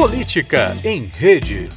Política em Rede.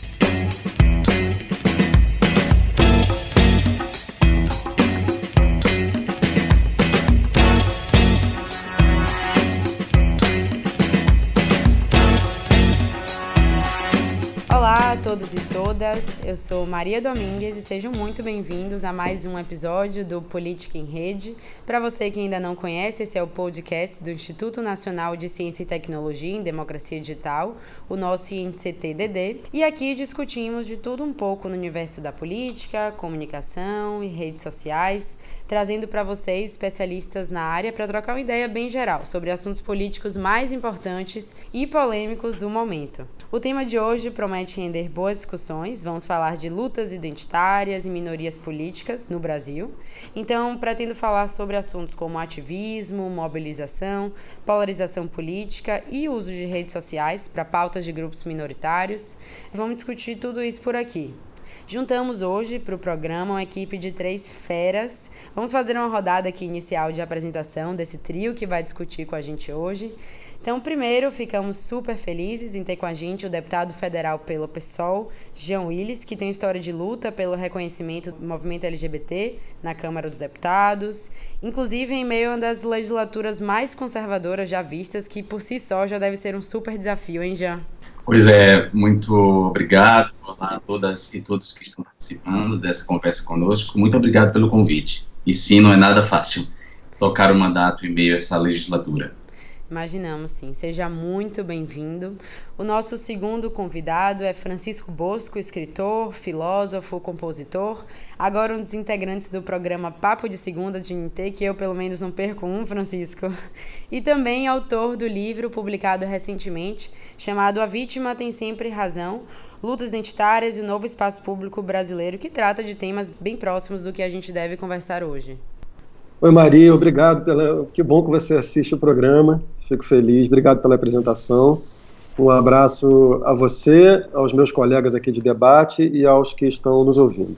Todos e todas, eu sou Maria Domingues e sejam muito bem-vindos a mais um episódio do Política em Rede. Para você que ainda não conhece, esse é o podcast do Instituto Nacional de Ciência e Tecnologia em Democracia Digital, o nosso INCT-DD, e aqui discutimos de tudo um pouco no universo da política, comunicação e redes sociais, trazendo para vocês especialistas na área para trocar uma ideia bem geral sobre assuntos políticos mais importantes e polêmicos do momento. O tema de hoje promete render boas discussões. Vamos falar de lutas identitárias e minorias políticas no Brasil. Então, pretendo falar sobre assuntos como ativismo, mobilização, polarização política e uso de redes sociais para pautas de grupos minoritários. Vamos discutir tudo isso por aqui. Juntamos hoje para o programa uma equipe de três feras. Vamos fazer uma rodada aqui inicial de apresentação desse trio que vai discutir com a gente hoje. Então, primeiro, ficamos super felizes em ter com a gente o deputado federal pelo PSOL, Jean Willis, que tem história de luta pelo reconhecimento do movimento LGBT na Câmara dos Deputados, inclusive em meio a uma das legislaturas mais conservadoras já vistas, que por si só já deve ser um super desafio, hein, Jean? Pois é, muito obrigado. A todas e todos que estão participando dessa conversa conosco. Muito obrigado pelo convite. E sim, não é nada fácil tocar o mandato em meio a essa legislatura. Imaginamos sim. Seja muito bem-vindo. O nosso segundo convidado é Francisco Bosco, escritor, filósofo, compositor, agora um dos integrantes do programa Papo de Segunda de NT, que eu pelo menos não perco um, Francisco, e também autor do livro publicado recentemente, chamado A Vítima Tem Sempre Razão, lutas identitárias e o novo espaço público brasileiro, que trata de temas bem próximos do que a gente deve conversar hoje. Oi Maria, obrigado pela. Que bom que você assiste o programa. Fico feliz. Obrigado pela apresentação. Um abraço a você, aos meus colegas aqui de debate e aos que estão nos ouvindo.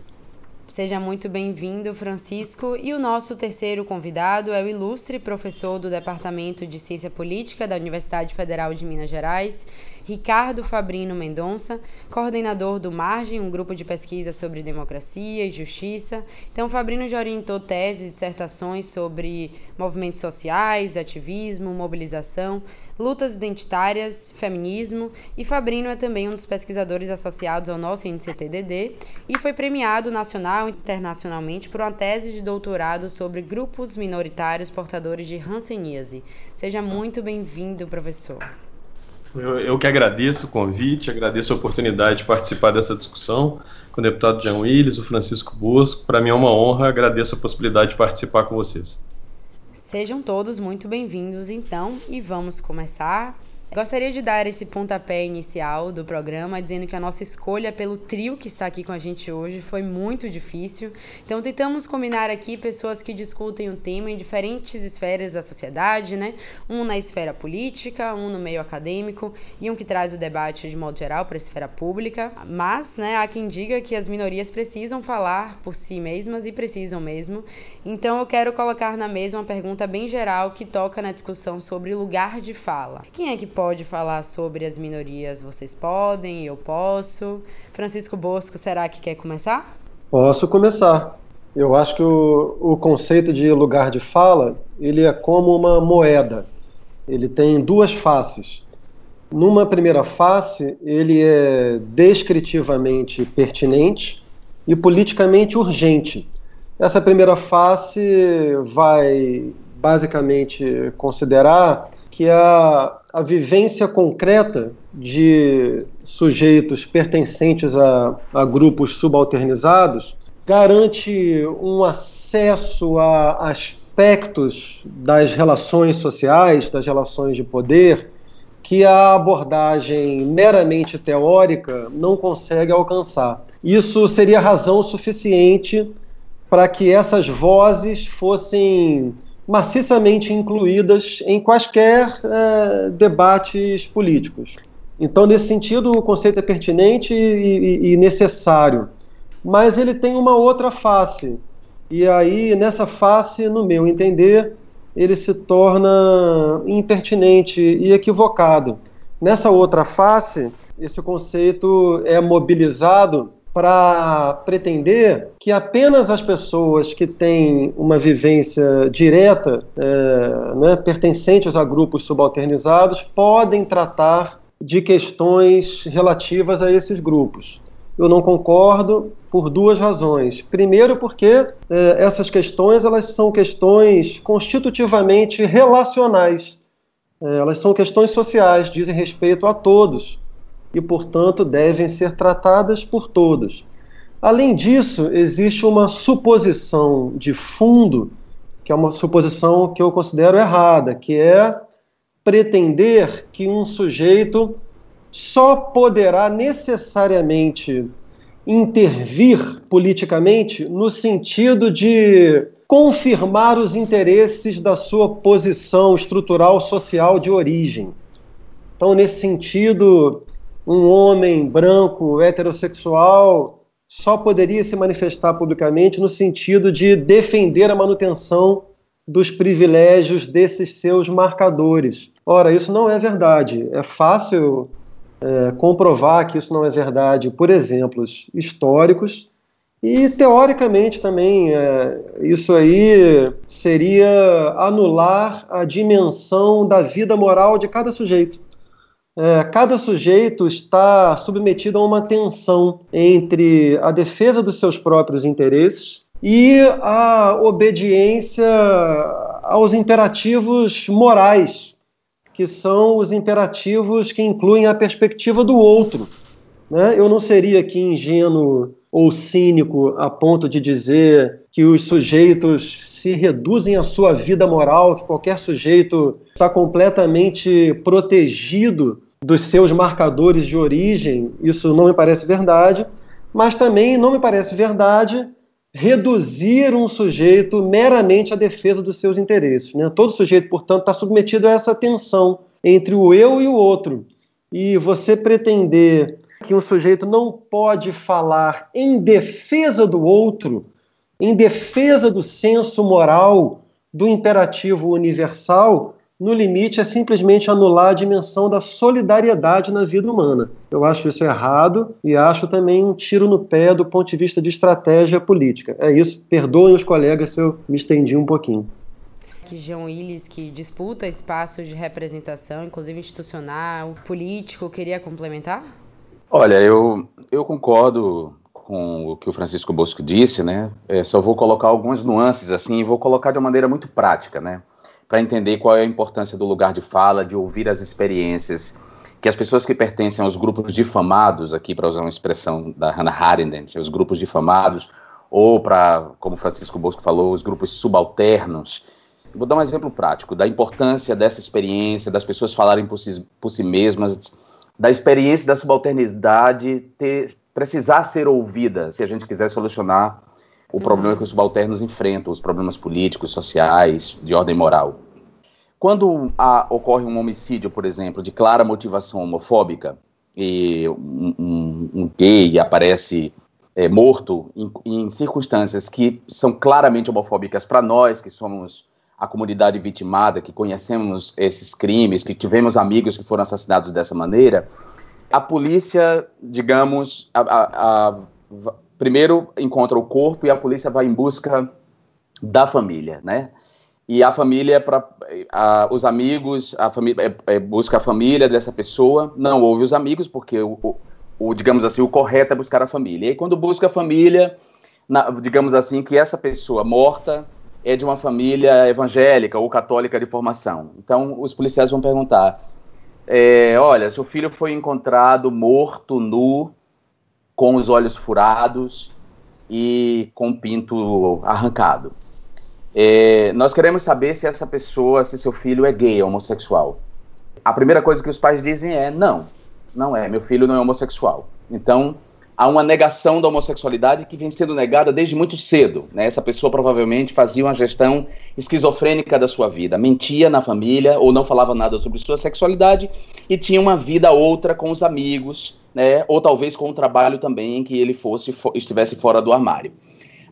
Seja muito bem-vindo, Francisco. E o nosso terceiro convidado é o ilustre professor do Departamento de Ciência Política da Universidade Federal de Minas Gerais, Ricardo Fabrino Mendonça, coordenador do Margem, um grupo de pesquisa sobre democracia e justiça. Então, Fabrino já orientou teses e dissertações sobre movimentos sociais, ativismo, mobilização, lutas identitárias, feminismo, e Fabrino é também um dos pesquisadores associados ao nosso INCTDD e foi premiado nacional e internacionalmente por uma tese de doutorado sobre grupos minoritários portadores de hanseníase. Seja muito bem-vindo, professor. Eu, eu, que agradeço o convite, agradeço a oportunidade de participar dessa discussão com o deputado Jean Willis, o Francisco Bosco. Para mim é uma honra, agradeço a possibilidade de participar com vocês. Sejam todos muito bem-vindos, então, e vamos começar Gostaria de dar esse pontapé inicial do programa, dizendo que a nossa escolha pelo trio que está aqui com a gente hoje foi muito difícil. Então, tentamos combinar aqui pessoas que discutem o tema em diferentes esferas da sociedade, né? Um na esfera política, um no meio acadêmico e um que traz o debate de modo geral para a esfera pública. Mas, né, há quem diga que as minorias precisam falar por si mesmas e precisam mesmo. Então, eu quero colocar na mesa uma pergunta bem geral que toca na discussão sobre lugar de fala. Quem é que pode falar sobre as minorias, vocês podem, eu posso. Francisco Bosco, será que quer começar? Posso começar. Eu acho que o, o conceito de lugar de fala, ele é como uma moeda. Ele tem duas faces. Numa primeira face, ele é descritivamente pertinente e politicamente urgente. Essa primeira face vai basicamente considerar que a, a vivência concreta de sujeitos pertencentes a, a grupos subalternizados garante um acesso a aspectos das relações sociais, das relações de poder, que a abordagem meramente teórica não consegue alcançar. Isso seria razão suficiente para que essas vozes fossem maciçamente incluídas em quaisquer é, debates políticos. Então, nesse sentido, o conceito é pertinente e, e, e necessário, mas ele tem uma outra face. E aí, nessa face, no meu entender, ele se torna impertinente e equivocado. Nessa outra face, esse conceito é mobilizado para pretender que apenas as pessoas que têm uma vivência direta, é, né, pertencentes a grupos subalternizados, podem tratar de questões relativas a esses grupos. Eu não concordo por duas razões. Primeiro, porque é, essas questões elas são questões constitutivamente relacionais. É, elas são questões sociais, dizem respeito a todos e, portanto, devem ser tratadas por todos. Além disso, existe uma suposição de fundo, que é uma suposição que eu considero errada, que é pretender que um sujeito só poderá necessariamente intervir politicamente no sentido de confirmar os interesses da sua posição estrutural social de origem. Então, nesse sentido, um homem branco heterossexual só poderia se manifestar publicamente no sentido de defender a manutenção dos privilégios desses seus marcadores. Ora, isso não é verdade. É fácil é, comprovar que isso não é verdade por exemplos históricos e teoricamente também é, isso aí seria anular a dimensão da vida moral de cada sujeito. É, cada sujeito está submetido a uma tensão entre a defesa dos seus próprios interesses e a obediência aos imperativos morais, que são os imperativos que incluem a perspectiva do outro. Né? Eu não seria aqui ingênuo ou cínico a ponto de dizer que os sujeitos se reduzem à sua vida moral, que qualquer sujeito está completamente protegido dos seus marcadores de origem, isso não me parece verdade, mas também não me parece verdade reduzir um sujeito meramente à defesa dos seus interesses. Né? Todo sujeito, portanto, está submetido a essa tensão entre o eu e o outro. E você pretender que um sujeito não pode falar em defesa do outro, em defesa do senso moral, do imperativo universal, no limite, é simplesmente anular a dimensão da solidariedade na vida humana. Eu acho isso errado e acho também um tiro no pé do ponto de vista de estratégia política. É isso. Perdoem os colegas se eu me estendi um pouquinho. Que João Willis, que disputa espaços de representação, inclusive institucional, político, queria complementar? Olha, eu, eu concordo com o que o Francisco Bosco disse, né? É, só vou colocar algumas nuances assim, e vou colocar de uma maneira muito prática, né? Para entender qual é a importância do lugar de fala, de ouvir as experiências, que as pessoas que pertencem aos grupos difamados, aqui para usar uma expressão da Hannah Arendt, os grupos difamados, ou para, como Francisco Bosco falou, os grupos subalternos. Vou dar um exemplo prático da importância dessa experiência, das pessoas falarem por si, por si mesmas, da experiência da subalternidade ter, precisar ser ouvida, se a gente quiser solucionar o problema uhum. que os subalternos enfrentam, os problemas políticos, sociais, de ordem moral. Quando há, ocorre um homicídio, por exemplo, de clara motivação homofóbica, e um, um, um gay aparece é, morto em, em, circunstâncias que são claramente homofóbicas para nós, que somos a comunidade vitimada, que conhecemos esses crimes, que tivemos amigos que foram assassinados dessa maneira, a polícia, digamos, a, a, a, primeiro encontra o corpo e a polícia vai em busca da família, né? E a família, para os amigos, a família é, é, busca a família dessa pessoa, não ouve os amigos, porque o, o, o, digamos assim, o correto é buscar a família. E quando busca a família, na, digamos assim, que essa pessoa morta é de uma família evangélica ou católica de formação. Então, os policiais vão perguntar: é, olha, seu filho foi encontrado morto, nu, com os olhos furados e com o pinto arrancado. É, nós queremos saber se essa pessoa, se seu filho é gay, homossexual. A primeira coisa que os pais dizem é: não, não é, meu filho não é homossexual. Então, há uma negação da homossexualidade que vem sendo negada desde muito cedo. Né? Essa pessoa provavelmente fazia uma gestão esquizofrênica da sua vida, mentia na família ou não falava nada sobre sua sexualidade e tinha uma vida outra com os amigos, né? ou talvez com o trabalho também em que ele fosse estivesse fora do armário.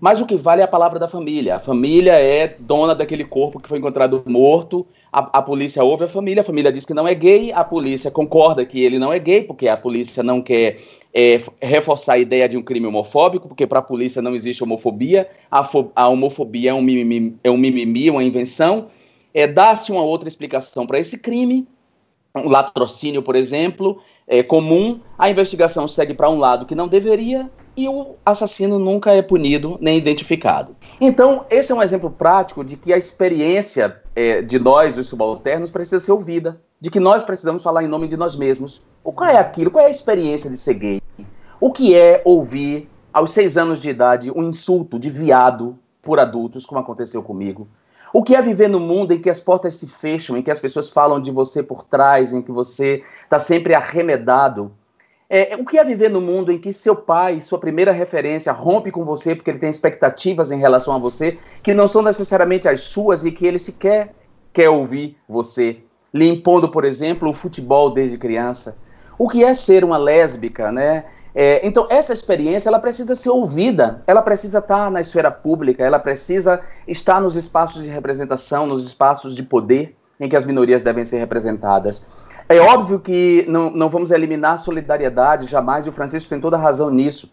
Mas o que vale é a palavra da família. A família é dona daquele corpo que foi encontrado morto. A, a, polícia ouve a família, a família diz que não é gay, a polícia concorda que ele não é gay, porque a polícia não quer é, reforçar a ideia de um crime homofóbico, porque para a polícia não existe homofobia, a, a homofobia é um mimimi, é um mimimi, uma invenção. É, Dá-se uma outra explicação para esse crime, um latrocínio, por exemplo, é comum, a investigação segue para um lado que não deveria, e o assassino nunca é punido nem identificado. Então, esse é um exemplo prático de que a experiência é, de nós, os subalternos, precisa ser ouvida, de que nós precisamos falar em nome de nós mesmos. O qual é aquilo? Qual é a experiência de ser gay? O que é ouvir, aos seis anos de idade, um insulto de viado por adultos, como aconteceu comigo? O que é viver no mundo em que as portas se fecham, em que as pessoas falam de você por trás, em que você está sempre arremedado é, o que é viver no mundo em que seu pai, sua primeira referência, rompe com você porque ele tem expectativas em relação a você que não são necessariamente as suas e que ele sequer quer ouvir você, lhe impondo, por exemplo, o futebol desde criança? O que é ser uma lésbica, né? É, então, essa experiência ela precisa ser ouvida, ela precisa estar na esfera pública, ela precisa estar nos espaços de representação, nos espaços de poder em que as minorias devem ser representadas. É óbvio que não, não vamos eliminar a solidariedade jamais, e o Francisco tem toda a razão nisso.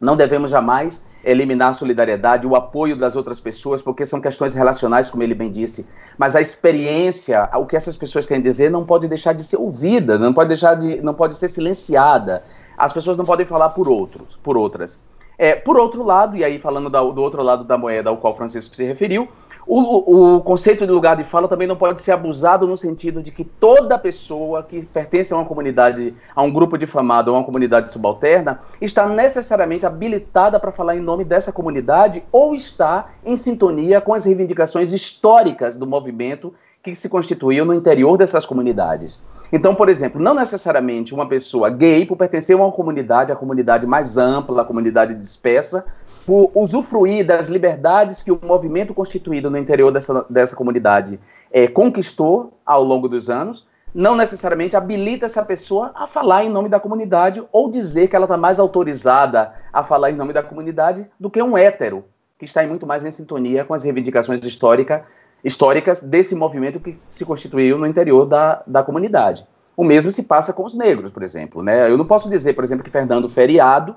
Não devemos jamais eliminar a solidariedade, o apoio das outras pessoas, porque são questões relacionais, como ele bem disse. Mas a experiência, o que essas pessoas querem dizer, não pode deixar de ser ouvida, não pode deixar de, não pode ser silenciada. As pessoas não podem falar por outros, por outras. É, por outro lado, e aí falando da, do outro lado da moeda ao qual Francisco se referiu, o, o, conceito de lugar de fala também não pode ser abusado no sentido de que toda pessoa que pertence a uma comunidade, a um grupo difamado, a uma comunidade subalterna, está necessariamente habilitada para falar em nome dessa comunidade ou está em sintonia com as reivindicações históricas do movimento que se constituiu no interior dessas comunidades. Então, por exemplo, não necessariamente uma pessoa gay, por pertencer a uma comunidade, a comunidade mais ampla, a comunidade dispersa, por usufruir das liberdades que o movimento constituído no interior dessa, dessa comunidade é, conquistou ao longo dos anos, não necessariamente habilita essa pessoa a falar em nome da comunidade ou dizer que ela está mais autorizada a falar em nome da comunidade do que um hétero, que está muito mais em sintonia com as reivindicações histórica, históricas desse movimento que se constituiu no interior da, da comunidade. O mesmo se passa com os negros, por exemplo. Né? Eu não posso dizer, por exemplo, que Fernando Feriado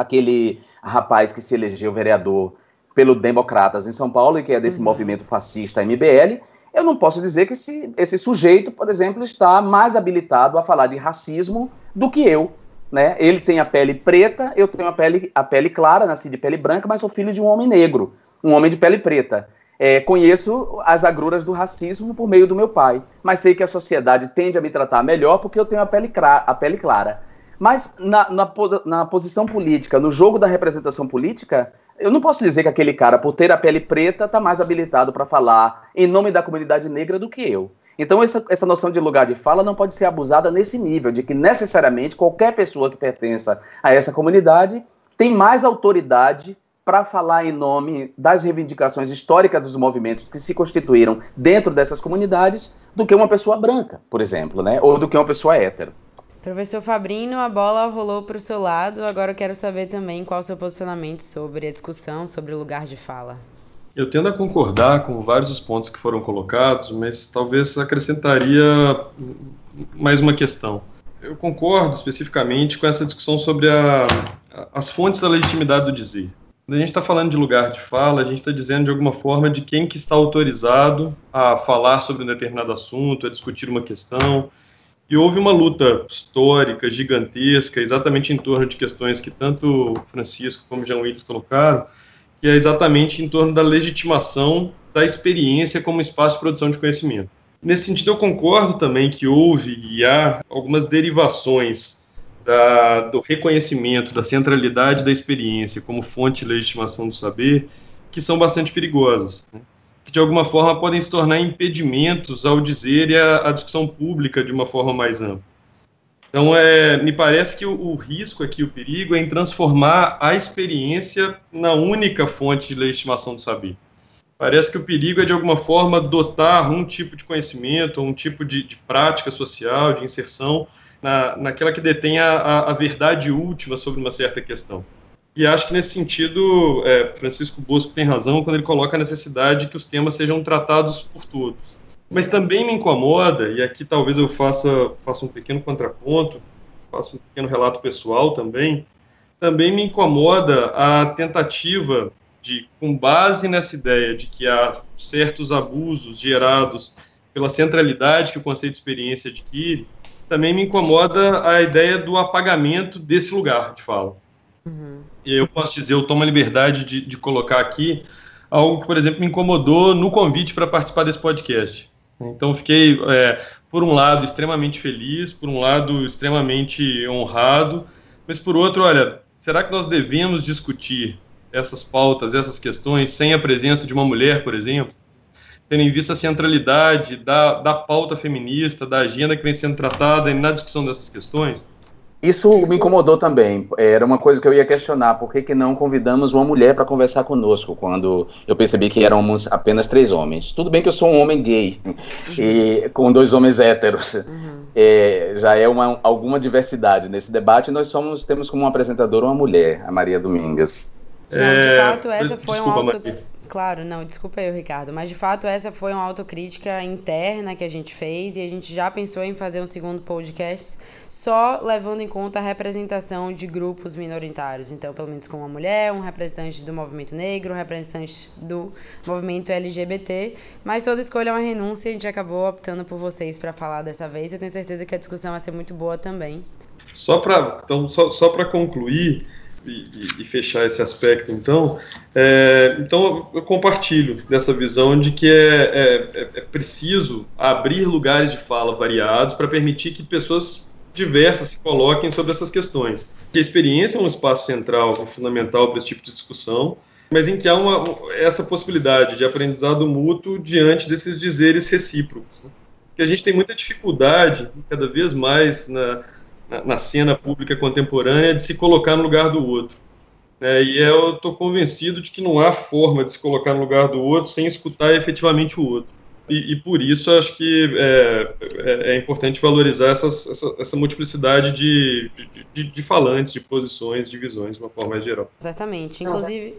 aquele rapaz que se elegeu vereador pelo Democratas em São Paulo e que é desse uhum. movimento fascista MBL, eu não posso dizer que esse, esse sujeito, por exemplo, está mais habilitado a falar de racismo do que eu. Né? Ele tem a pele preta, eu tenho a pele, a pele clara, nasci de pele branca, mas sou filho de um homem negro, um homem de pele preta. É, conheço as agruras do racismo por meio do meu pai, mas sei que a sociedade tende a me tratar melhor porque eu tenho a pele, a pele clara. Mas na, na, na, posição política, no jogo da representação política, eu não posso dizer que aquele cara, por ter a pele preta, está mais habilitado para falar em nome da comunidade negra do que eu. Então, essa, essa noção de lugar de fala não pode ser abusada nesse nível, de que necessariamente qualquer pessoa que pertença a essa comunidade tem mais autoridade para falar em nome das reivindicações históricas dos movimentos que se constituíram dentro dessas comunidades do que uma pessoa branca, por exemplo, né? ou do que uma pessoa hétero. Professor Fabrino, a bola rolou para o seu lado. Agora eu quero saber também qual o seu posicionamento sobre a discussão, sobre o lugar de fala. Eu tendo a concordar com vários dos pontos que foram colocados, mas talvez acrescentaria mais uma questão. Eu concordo especificamente com essa discussão sobre a, as fontes da legitimidade do dizer. Quando a gente está falando de lugar de fala, a gente está dizendo de alguma forma de quem que está autorizado a falar sobre um determinado assunto, a discutir uma questão, e houve uma luta histórica, gigantesca, exatamente em torno de questões que tanto Francisco como Jean Willis colocaram, que é exatamente em torno da legitimação da experiência como espaço de produção de conhecimento. Nesse sentido, eu concordo também que houve e há algumas derivações da, do reconhecimento da centralidade da experiência como fonte de legitimação do saber que são bastante perigosas. Né? Que de alguma forma podem se tornar impedimentos ao dizer e a discussão pública de uma forma mais ampla. Então, é, me parece que o, o, risco aqui, o perigo, é em transformar a experiência na única fonte de legitimação do saber. Parece que o perigo é, de alguma forma, dotar um tipo de conhecimento, um tipo de, de prática social, de inserção, na, naquela que detém a, a, a verdade última sobre uma certa questão. E acho que nesse sentido, é, Francisco Bosco tem razão quando ele coloca a necessidade de que os temas sejam tratados por todos. Mas também me incomoda, e aqui talvez eu faça, faça um pequeno contraponto, faça um pequeno relato pessoal também, também me incomoda a tentativa de, com base nessa ideia de que há certos abusos gerados pela centralidade que o conceito de experiência adquire, também me incomoda a ideia do apagamento desse lugar de fala. Uhum. Eu posso dizer, eu tomo a liberdade de, de colocar aqui algo que, por exemplo, me incomodou no convite para participar desse podcast. Então, fiquei, é, por um lado, extremamente feliz, por um lado, extremamente honrado, mas por outro, olha, será que nós devemos discutir essas pautas, essas questões, sem a presença de uma mulher, por exemplo? Tendo em vista a centralidade da, da pauta feminista, da agenda que vem sendo tratada na discussão dessas questões? Isso me incomodou também. Era uma coisa que eu ia questionar. Por que, que não convidamos uma mulher para conversar conosco quando eu percebi que éramos apenas três homens? Tudo bem que eu sou um homem gay e com dois homens héteros. Uhum. É, já é uma, alguma diversidade nesse debate. Nós somos temos como apresentadora uma mulher, a Maria Domingas. Não, de é, fato, essa foi Desculpa, um auto... Claro, não, desculpa eu, Ricardo, mas de fato essa foi uma autocrítica interna que a gente fez e a gente já pensou em fazer um segundo podcast só levando em conta a representação de grupos minoritários. Então, pelo menos com uma mulher, um representante do movimento negro, um representante do movimento LGBT. Mas toda escolha é uma renúncia e a gente acabou optando por vocês para falar dessa vez. Eu tenho certeza que a discussão vai ser muito boa também. Só para então, só, só concluir, e, e, fechar esse aspecto, então, é, então eu compartilho dessa visão de que é, é, é preciso abrir lugares de fala variados para permitir que pessoas diversas se coloquem sobre essas questões. a experiência é um espaço central fundamental para esse tipo de discussão, mas em que há uma, essa possibilidade de aprendizado mútuo diante desses dizeres recíprocos. Né? Que a gente tem muita dificuldade, cada vez mais, na, na, na cena pública contemporânea de se colocar no lugar do outro. É, e eu estou convencido de que não há forma de se colocar no lugar do outro sem escutar efetivamente o outro. E, e por isso acho que é, é, é importante valorizar essas, essa, essa multiplicidade de, de, de, de, falantes, de posições, de visões, de uma forma mais geral. Exatamente. Inclusive,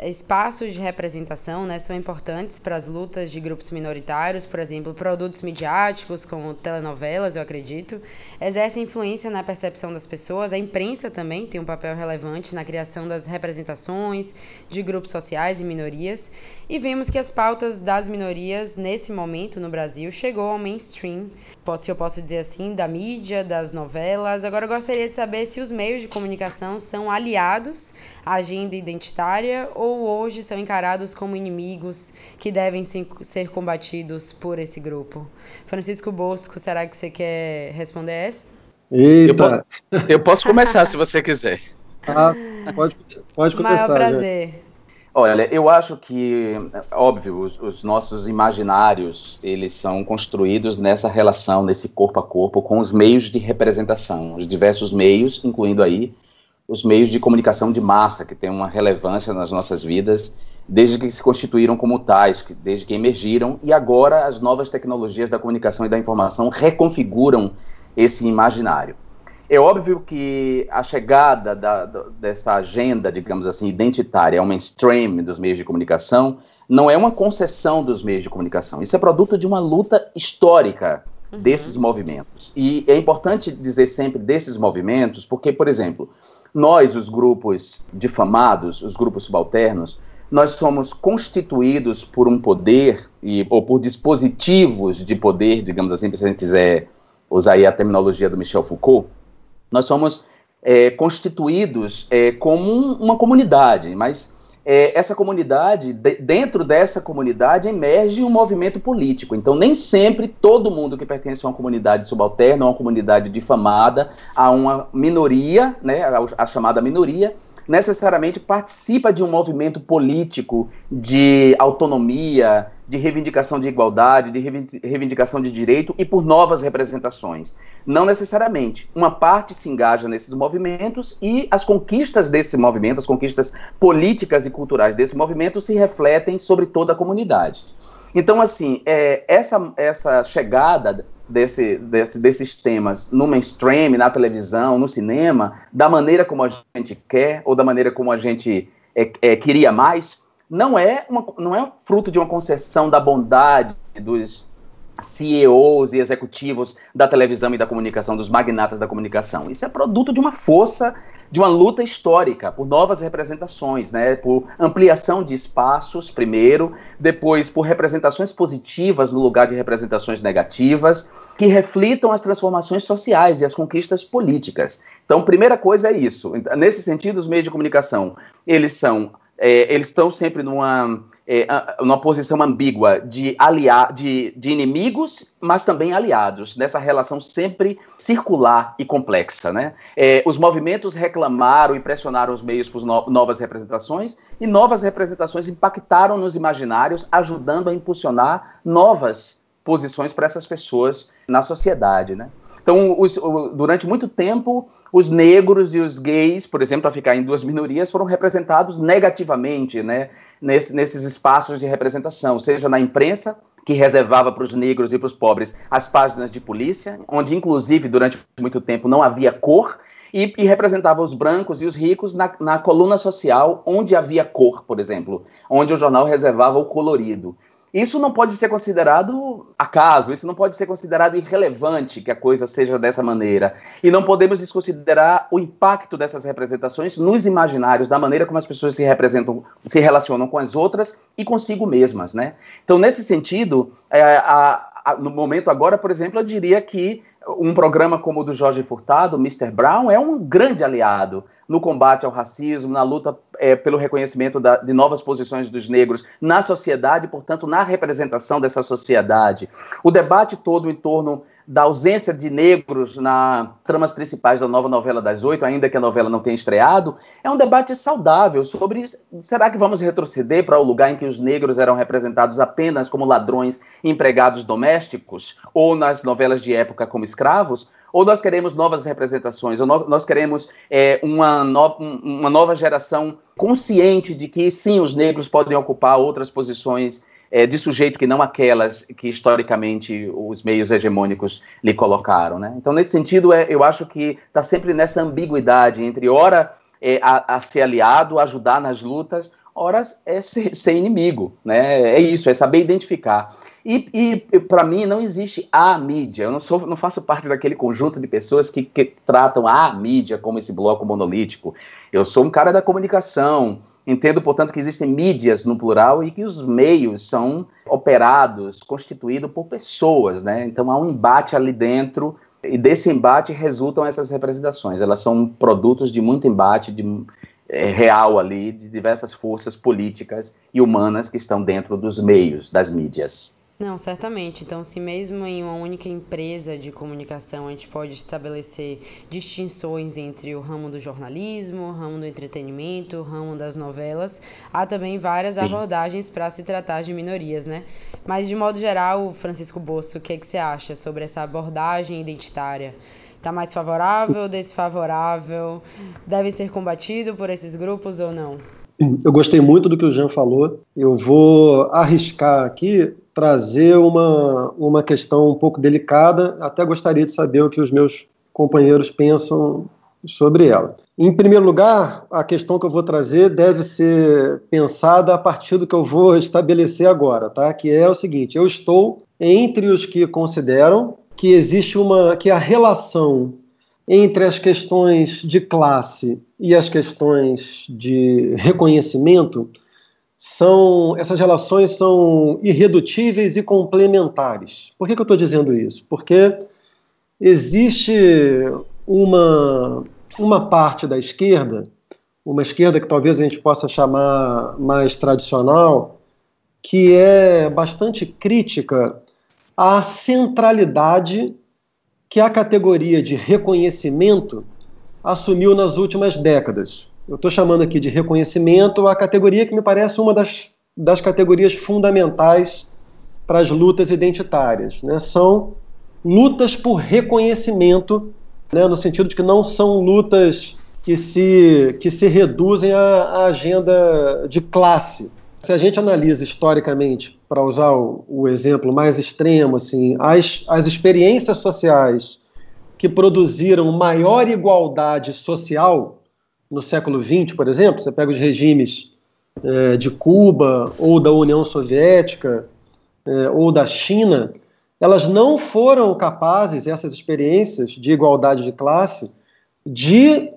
espaços de representação né, são importantes para as lutas de grupos minoritários, por exemplo, produtos midiáticos, como telenovelas, eu acredito, exercem influência na percepção das pessoas. A imprensa também tem um papel relevante na criação das representações de grupos sociais e minorias. E vemos que as pautas das minorias, nesse momento no Brasil, chegou ao mainstream, se eu posso dizer assim, da mídia, das novelas. Agora, eu gostaria de saber se os meios de comunicação são aliados agenda identitária ou hoje são encarados como inimigos que devem ser combatidos por esse grupo. Francisco Bosco, será que você quer responder essa? Eita! Eu, eu posso começar se você quiser. Ah, pode, pode começar. Maior prazer. Olha, eu acho que, óbvio, os, os, nossos imaginários, eles são construídos nessa relação, nesse corpo a corpo, com os meios de representação, os diversos meios, incluindo aí os meios de comunicação de massa, que têm uma relevância nas nossas vidas, desde que se constituíram como tais, que, desde que emergiram, e agora as novas tecnologias da comunicação e da informação reconfiguram esse imaginário. É óbvio que a chegada da, dessa agenda, digamos assim, identitária ao mainstream dos meios de comunicação não é uma concessão dos meios de comunicação. Isso é produto de uma luta histórica uhum. desses movimentos. E é importante dizer sempre desses movimentos, porque, por exemplo, nós, os grupos difamados, os grupos subalternos, nós somos constituídos por um poder e, ou por dispositivos de poder, digamos assim, se a gente quiser usar aí a terminologia do Michel Foucault, nós somos é, constituídos é, como um, uma comunidade, mas é, essa comunidade, de, dentro dessa comunidade, emerge um movimento político. Então, nem sempre todo mundo que pertence a uma comunidade subalterna, a uma comunidade difamada, a uma minoria, né, a, a chamada minoria, necessariamente participa de um movimento político de autonomia, de reivindicação de igualdade, de reivindicação de direito e por novas representações. Não necessariamente. Uma parte se engaja nesses movimentos e as conquistas desse movimento, as conquistas políticas e culturais desse movimento se refletem sobre toda a comunidade. Então, assim, é, essa, essa chegada desse, desse, desses temas no mainstream, na televisão, no cinema, da maneira como a gente quer ou da maneira como a gente é, é, queria mais, não é, uma, não é fruto de uma concessão da bondade dos CEOs e executivos da televisão e da comunicação, dos magnatas da comunicação. Isso é produto de uma força, de uma luta histórica por novas representações, né? por ampliação de espaços, primeiro, depois por representações positivas no lugar de representações negativas, que reflitam as transformações sociais e as conquistas políticas. Então, primeira coisa é isso. Nesse sentido, os meios de comunicação, eles são, é, eles estão sempre numa é, uma posição ambígua de, alia de, de inimigos, mas também aliados, nessa relação sempre circular e complexa. Né? É, os movimentos reclamaram e pressionaram os meios por no novas representações, e novas representações impactaram nos imaginários, ajudando a impulsionar novas posições para essas pessoas na sociedade. Né? Então, os, durante muito tempo, os negros e os gays, por exemplo, para ficar em duas minorias, foram representados negativamente né, nesse, nesses espaços de representação, seja na imprensa, que reservava para os negros e para os pobres as páginas de polícia, onde, inclusive, durante muito tempo não havia cor, e, e, representava os brancos e os ricos na, na, coluna social, onde havia cor, por exemplo, onde o jornal reservava o colorido. Isso não pode ser considerado acaso, isso não pode ser considerado irrelevante que a coisa seja dessa maneira. E não podemos desconsiderar o impacto dessas representações nos imaginários, da maneira como as pessoas se representam, se relacionam com as outras e consigo mesmas, né? Então, nesse sentido, é, a, a, no momento agora, por exemplo, eu diria que um programa como o do Jorge Furtado, Mr. Brown, é um grande aliado no combate ao racismo, na luta é, pelo reconhecimento da, de novas posições dos negros na sociedade, portanto, na representação dessa sociedade. O debate todo em torno da ausência de negros nas tramas principais da nova novela das oito, ainda que a novela não tenha estreado, é um debate saudável sobre será que vamos retroceder para o lugar em que os negros eram representados apenas como ladrões empregados domésticos, ou nas novelas de época como escravos, ou nós queremos novas representações, ou nós queremos é, uma, no, uma nova geração consciente de que sim, os negros podem ocupar outras posições é, de sujeito que não aquelas que historicamente os meios hegemônicos lhe colocaram. Né? Então, nesse sentido, é, eu acho que está sempre nessa ambiguidade entre, ora, é, a, a, ser aliado, ajudar nas lutas, ora, é ser, ser inimigo. Né? É isso, é saber identificar. E, e para mim não existe a mídia. Eu não, sou, não faço parte daquele conjunto de pessoas que, que tratam a mídia como esse bloco monolítico. Eu sou um cara da comunicação. Entendo, portanto, que existem mídias no plural e que os meios são operados, constituídos por pessoas, né? Então há um embate ali dentro e desse embate resultam essas representações. Elas são produtos de muito embate, de, real ali, de diversas forças políticas e humanas que estão dentro dos meios, das mídias. Não, certamente. Então, se mesmo em uma única empresa de comunicação a gente pode estabelecer distinções entre o ramo do jornalismo, o ramo do entretenimento, o ramo das novelas, há também várias Sim. abordagens para se tratar de minorias, né? Mas, de modo geral, Francisco Bosso, o que, é que você acha sobre essa abordagem identitária? Está mais favorável, desfavorável? Deve ser combatido por esses grupos ou não? Eu gostei muito do que o Jean falou. Eu vou arriscar aqui trazer uma, uma questão um pouco delicada. Até gostaria de saber o que os meus companheiros pensam sobre ela. Em primeiro lugar, a questão que eu vou trazer deve ser pensada a partir do que eu vou estabelecer agora, tá? Que é o seguinte: eu estou entre os que consideram que existe uma que a relação entre as questões de classe e as questões de reconhecimento são essas relações são irredutíveis e complementares. Por que, que eu estou dizendo isso? Porque existe uma, uma parte da esquerda, uma esquerda que talvez a gente possa chamar mais tradicional, que é bastante crítica à centralidade que a categoria de reconhecimento assumiu nas últimas décadas. Eu estou chamando aqui de reconhecimento a categoria que me parece uma das, das categorias fundamentais para as lutas identitárias. Né? São lutas por reconhecimento, né? no sentido de que não são lutas que se, que se reduzem à, à agenda de classe. Se a gente analisa historicamente, para usar o, o, exemplo mais extremo, assim, as, as experiências sociais que produziram maior igualdade social no século XX, por exemplo, você pega os regimes é, de Cuba ou da União Soviética é, ou da China, elas não foram capazes, essas experiências de igualdade de classe, de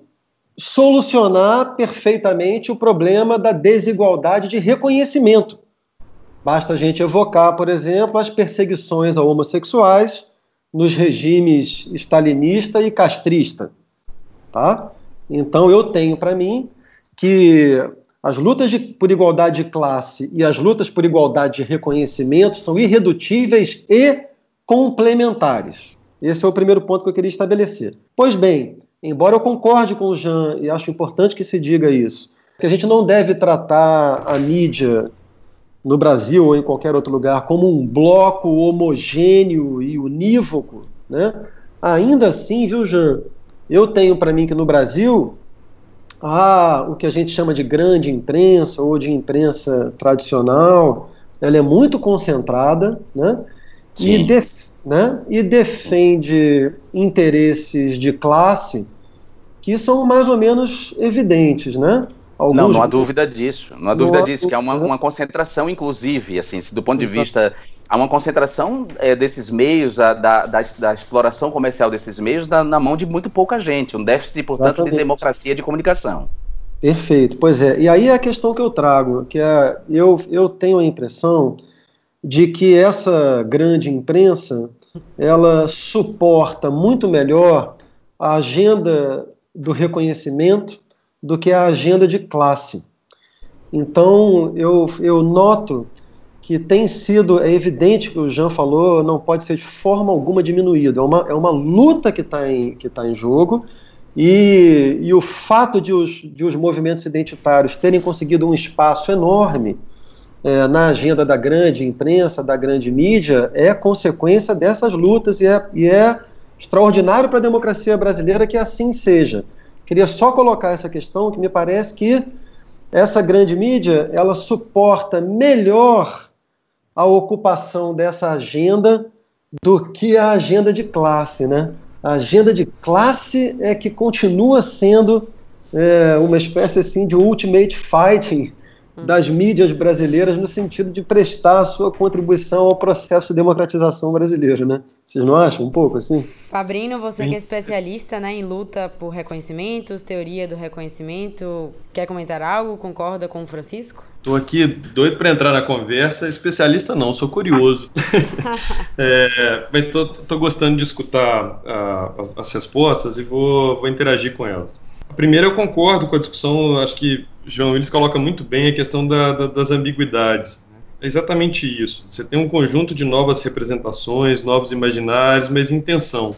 solucionar perfeitamente o problema da desigualdade de reconhecimento. Basta a gente evocar, por exemplo, as perseguições a homossexuais nos regimes stalinista e castrista. Tá? Então eu tenho para mim que as lutas de, por igualdade de classe e as lutas por igualdade de reconhecimento são irredutíveis e complementares. Esse é o primeiro ponto que eu queria estabelecer. Pois bem, embora eu concorde com o Jean e acho importante que se diga isso, que a gente não deve tratar a mídia no Brasil ou em qualquer outro lugar como um bloco homogêneo e unívoco, né? Ainda assim, viu, Jean? Eu tenho para mim que no Brasil há o que a gente chama de grande imprensa ou de imprensa tradicional, ela é muito concentrada, né? E, def, né? e defende interesses de classe que são mais ou menos evidentes, né? Alguns... Não, não há dúvida disso. Não há dúvida não disso, há... que há uma, uma, concentração, inclusive, assim, do ponto de Exato. vista. Há uma concentração é, desses meios, a, da, da, da, exploração comercial desses meios na, na, mão de muito pouca gente. Um déficit, portanto, Exatamente. de democracia de comunicação. Perfeito. Pois é. E aí é a questão que eu trago, que é, eu, eu tenho a impressão de que essa grande imprensa ela suporta muito melhor a agenda do reconhecimento do que a agenda de classe. Então, eu, eu noto que tem sido, é evidente que o Jean falou, não pode ser de forma alguma diminuído. É uma, é uma luta que está em, que tá em jogo, e, e o fato de os, de os movimentos identitários terem conseguido um espaço enorme é, na agenda da grande imprensa, da grande mídia, é consequência dessas lutas e é, e é extraordinário para a democracia brasileira que assim seja. Queria só colocar essa questão que me parece que essa grande mídia ela suporta melhor a ocupação dessa agenda do que a agenda de classe, né? A agenda de classe é que continua sendo é, uma espécie assim de ultimate fighting das mídias brasileiras no sentido de prestar a sua contribuição ao processo de democratização brasileiro, né? Vocês não acham um pouco assim? Fabrino, você Sim. que é especialista né, em luta por reconhecimentos, teoria do reconhecimento, quer comentar algo? Concorda com o Francisco? Estou aqui doido para entrar na conversa, especialista não, sou curioso. é, mas estou gostando de escutar uh, as, as, respostas e vou, vou interagir com elas. A primeira, eu concordo com a discussão, acho que João Willis coloca muito bem a questão da, da, das ambiguidades. É exatamente isso. Você tem um conjunto de novas representações, novos imaginários, mas intenção.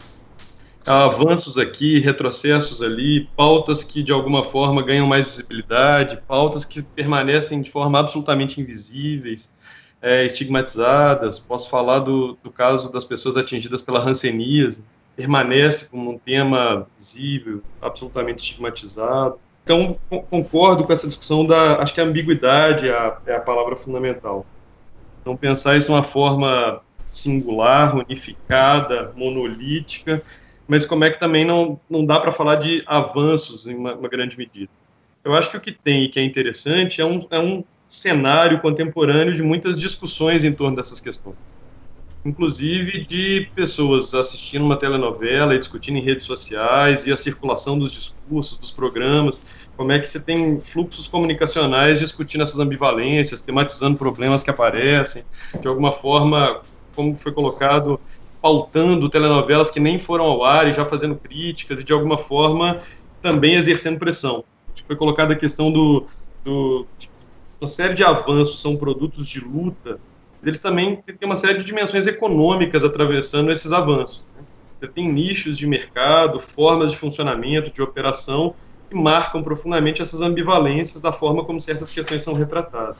Há avanços aqui, retrocessos ali, pautas que de alguma forma ganham mais visibilidade, pautas que permanecem de forma absolutamente invisíveis, é, estigmatizadas. Posso falar do, do caso das pessoas atingidas pela hanseníase, permanece como um tema visível, absolutamente estigmatizado. Então, concordo com essa discussão da. Acho que a ambiguidade é a, é a palavra fundamental. Então, pensar isso de uma forma singular, unificada, monolítica, mas como é que também não, não dá para falar de avanços em uma, uma, grande medida. Eu acho que o que tem e que é interessante é um, é um cenário contemporâneo de muitas discussões em torno dessas questões inclusive de pessoas assistindo uma telenovela e discutindo em redes sociais e a circulação dos discursos, dos programas, como é que você tem fluxos comunicacionais discutindo essas ambivalências, tematizando problemas que aparecem, de alguma forma, como foi colocado, pautando telenovelas que nem foram ao ar e já fazendo críticas e de alguma forma também exercendo pressão. Foi colocada a questão do, do uma série de avanços são produtos de luta eles também têm uma série de dimensões econômicas atravessando esses avanços. Né? Você tem nichos de mercado, formas de funcionamento, de operação, que marcam profundamente essas ambivalências da forma como certas questões são retratadas.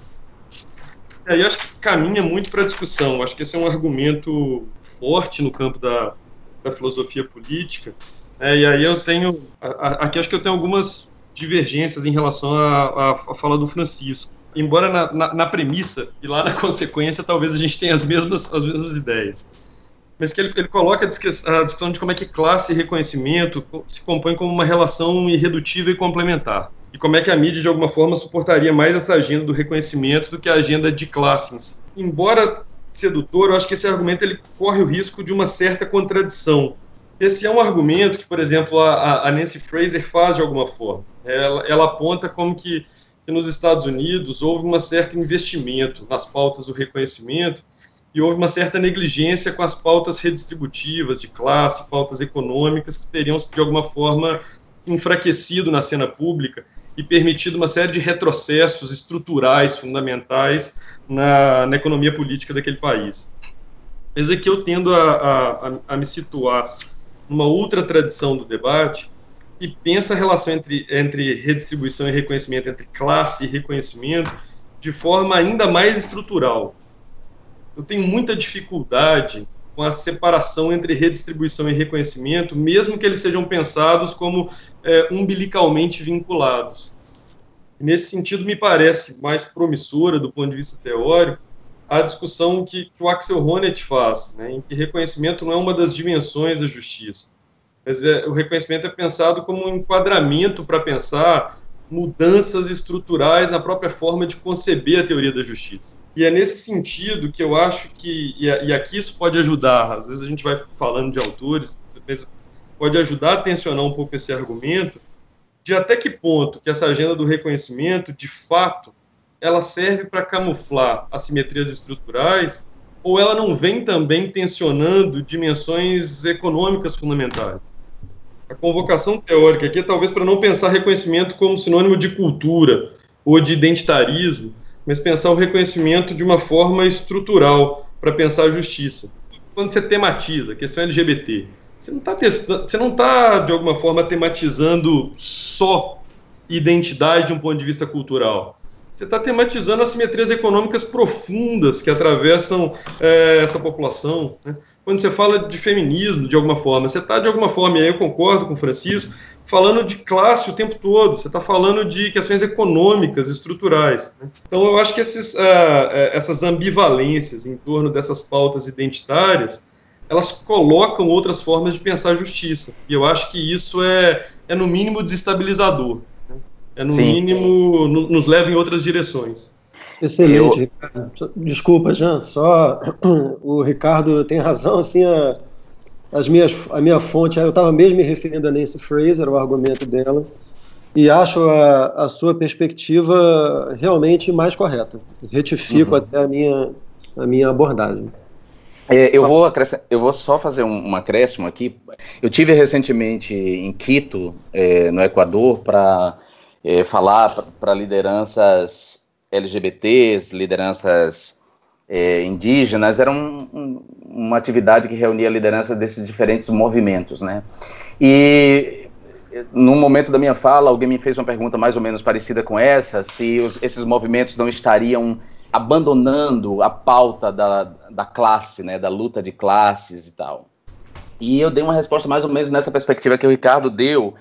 E aí acho que caminha muito para a discussão. Acho que esse é um argumento forte no campo da, da filosofia política. É, e aí eu tenho, aqui acho que eu tenho algumas divergências em relação à fala do Francisco. Embora na, na, na, premissa e lá na consequência talvez a gente tenha as mesmas, as mesmas ideias. Mas que ele, ele coloca a discussão de como é que classe e reconhecimento se compõem como uma relação irredutível e complementar. E como é que a mídia, de alguma forma, suportaria mais essa agenda do reconhecimento do que a agenda de classes. Embora sedutor, eu acho que esse argumento ele corre o risco de uma certa contradição. Esse é um argumento que, por exemplo, a, a Nancy Fraser faz de alguma forma. Ela, ela aponta como que que nos Estados Unidos houve um certo investimento nas pautas do reconhecimento e houve uma certa negligência com as pautas redistributivas de classe, pautas econômicas que teriam de alguma forma enfraquecido na cena pública e permitido uma série de retrocessos estruturais fundamentais na, na economia política daquele país. Mas aqui eu tendo a, a, a me situar numa outra tradição do debate, e pensa a relação entre, entre redistribuição e reconhecimento, entre classe e reconhecimento, de forma ainda mais estrutural. Eu tenho muita dificuldade com a separação entre redistribuição e reconhecimento, mesmo que eles sejam pensados como é, umbilicalmente vinculados. Nesse sentido, me parece mais promissora, do ponto de vista teórico, a discussão que, que o Axel Honneth faz, né, em que reconhecimento não é uma das dimensões da justiça o reconhecimento é pensado como um enquadramento para pensar mudanças estruturais na própria forma de conceber a teoria da justiça. E é nesse sentido que eu acho que, e aqui isso pode ajudar, às vezes a gente vai falando de autores, pode ajudar a tensionar um pouco esse argumento, de até que ponto que essa agenda do reconhecimento, de fato, ela serve para camuflar assimetrias estruturais, ou ela não vem também tensionando dimensões econômicas fundamentais a convocação teórica aqui é talvez para não pensar reconhecimento como sinônimo de cultura ou de identitarismo, mas pensar o reconhecimento de uma forma estrutural para pensar a justiça. Quando você tematiza a questão LGBT, você não está você não está de alguma forma tematizando só identidade de um ponto de vista cultural. Você está tematizando assimetrias econômicas profundas que atravessam é, essa população. Né? quando você fala de feminismo, de alguma forma, você está, de alguma forma, e aí eu concordo com o Francisco, falando de classe o tempo todo, você está falando de questões econômicas, estruturais. Né? Então, eu acho que esses, uh, essas ambivalências em torno dessas pautas identitárias, elas colocam outras formas de pensar justiça. E eu acho que isso é, é no mínimo, desestabilizador. É, no Sim. mínimo, no, nos leva em outras direções. Excelente, eu... Ricardo. Desculpa, Jean, só o Ricardo tem razão, assim, a, as minhas, a minha fonte, eu estava mesmo me referindo a Nancy Fraser, o argumento dela, e acho a, a sua perspectiva realmente mais correta. Retifico uhum. até a minha, a minha abordagem. É, eu, vou eu vou só fazer um, um acréscimo aqui. Eu tive recentemente em Quito, é, no Equador, para é, falar para lideranças LGBTs, lideranças é, indígenas, era um, um, uma atividade que reunia a liderança desses diferentes movimentos, né? E no momento da minha fala, alguém me fez uma pergunta mais ou menos parecida com essa, se os, esses movimentos não estariam abandonando a pauta da, da classe, né, da luta de classes e tal. E eu dei uma resposta mais ou menos nessa perspectiva que o Ricardo deu,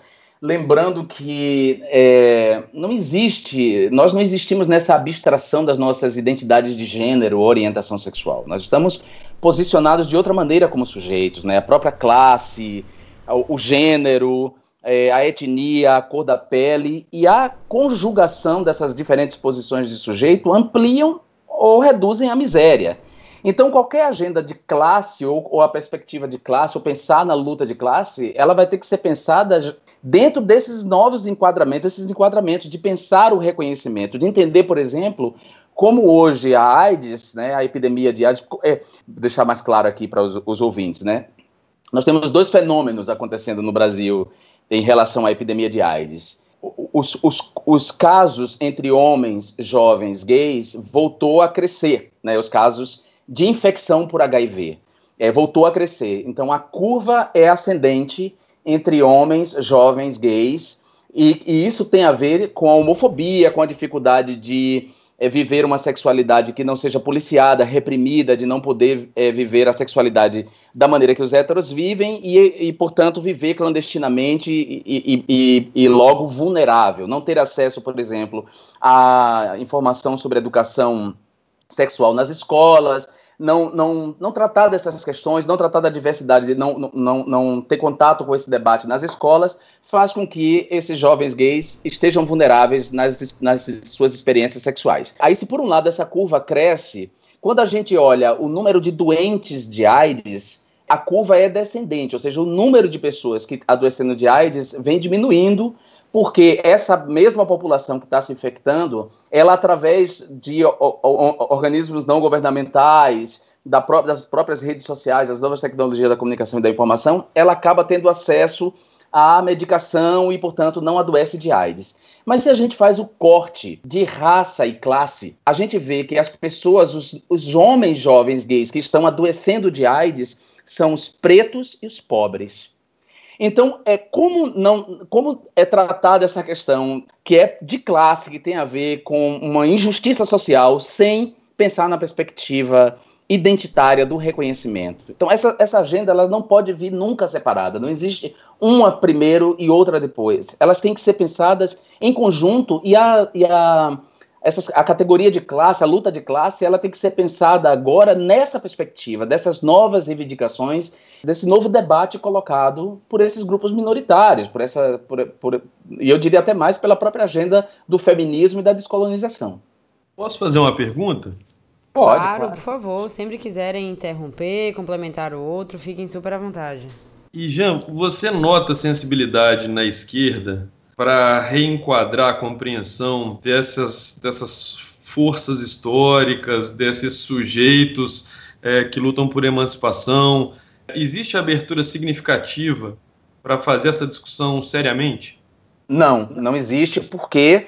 lembrando que é, não existe, nós não existimos nessa abstração das nossas identidades de gênero ou orientação sexual. Nós estamos posicionados de outra maneira como sujeitos, né? A própria classe, o, o gênero, é, a etnia, a cor da pele e a conjugação dessas diferentes posições de sujeito ampliam ou reduzem a miséria. Então, qualquer agenda de classe ou, ou, a perspectiva de classe, ou pensar na luta de classe, ela vai ter que ser pensada dentro desses novos enquadramentos, esses enquadramentos de pensar o reconhecimento, de entender, por exemplo, como hoje a AIDS, né, a epidemia de AIDS, é, deixar mais claro aqui para os, os ouvintes, né? Nós temos dois fenômenos acontecendo no Brasil em relação à epidemia de AIDS. Os, os, os, casos entre homens jovens gays voltou a crescer, né? Os casos de infecção por HIV. É, voltou a crescer. Então a curva é ascendente entre homens jovens gays, e, e, isso tem a ver com a homofobia, com a dificuldade de é, viver uma sexualidade que não seja policiada, reprimida, de não poder é, viver a sexualidade da maneira que os héteros vivem e, e portanto, viver clandestinamente e, e, e, logo vulnerável. Não ter acesso, por exemplo, à informação sobre educação sexual nas escolas, não, não, não tratar dessas questões, não tratar da diversidade, não, não, não ter contato com esse debate nas escolas, faz com que esses jovens gays estejam vulneráveis nas, nas suas experiências sexuais. Aí, se por um lado essa curva cresce, quando a gente olha o número de doentes de AIDS, a curva é descendente, ou seja, o número de pessoas que adoecendo de AIDS vem diminuindo porque essa mesma população que está se infectando, ela através de organismos não governamentais, da das próprias redes sociais, das novas tecnologias da comunicação e da informação, ela acaba tendo acesso à medicação e, portanto, não adoece de AIDS. Mas se a gente faz o corte de raça e classe, a gente vê que as pessoas, os, os homens jovens gays que estão adoecendo de AIDS, são os pretos e os pobres. Então, é como não, como é tratada essa questão que é de classe, que tem a ver com uma injustiça social, sem pensar na perspectiva identitária do reconhecimento. Então, essa, essa agenda ela não pode vir nunca separada. Não existe uma primeiro e outra depois. Elas têm que ser pensadas em conjunto e a, e a essa, a categoria de classe, a luta de classe, ela tem que ser pensada agora nessa perspectiva, dessas novas reivindicações, desse novo debate colocado por esses grupos minoritários, por essa, por, por, e eu diria até mais pela própria agenda do feminismo e da descolonização. Posso fazer uma pergunta? Pode, claro, claro, por favor. Sempre quiserem interromper, complementar o outro, fiquem super à vontade. E, Jean, você nota sensibilidade na esquerda para reenquadrar a compreensão dessas, dessas forças históricas, desses sujeitos é, que lutam por emancipação. Existe abertura significativa para fazer essa discussão seriamente? Não, não existe, porque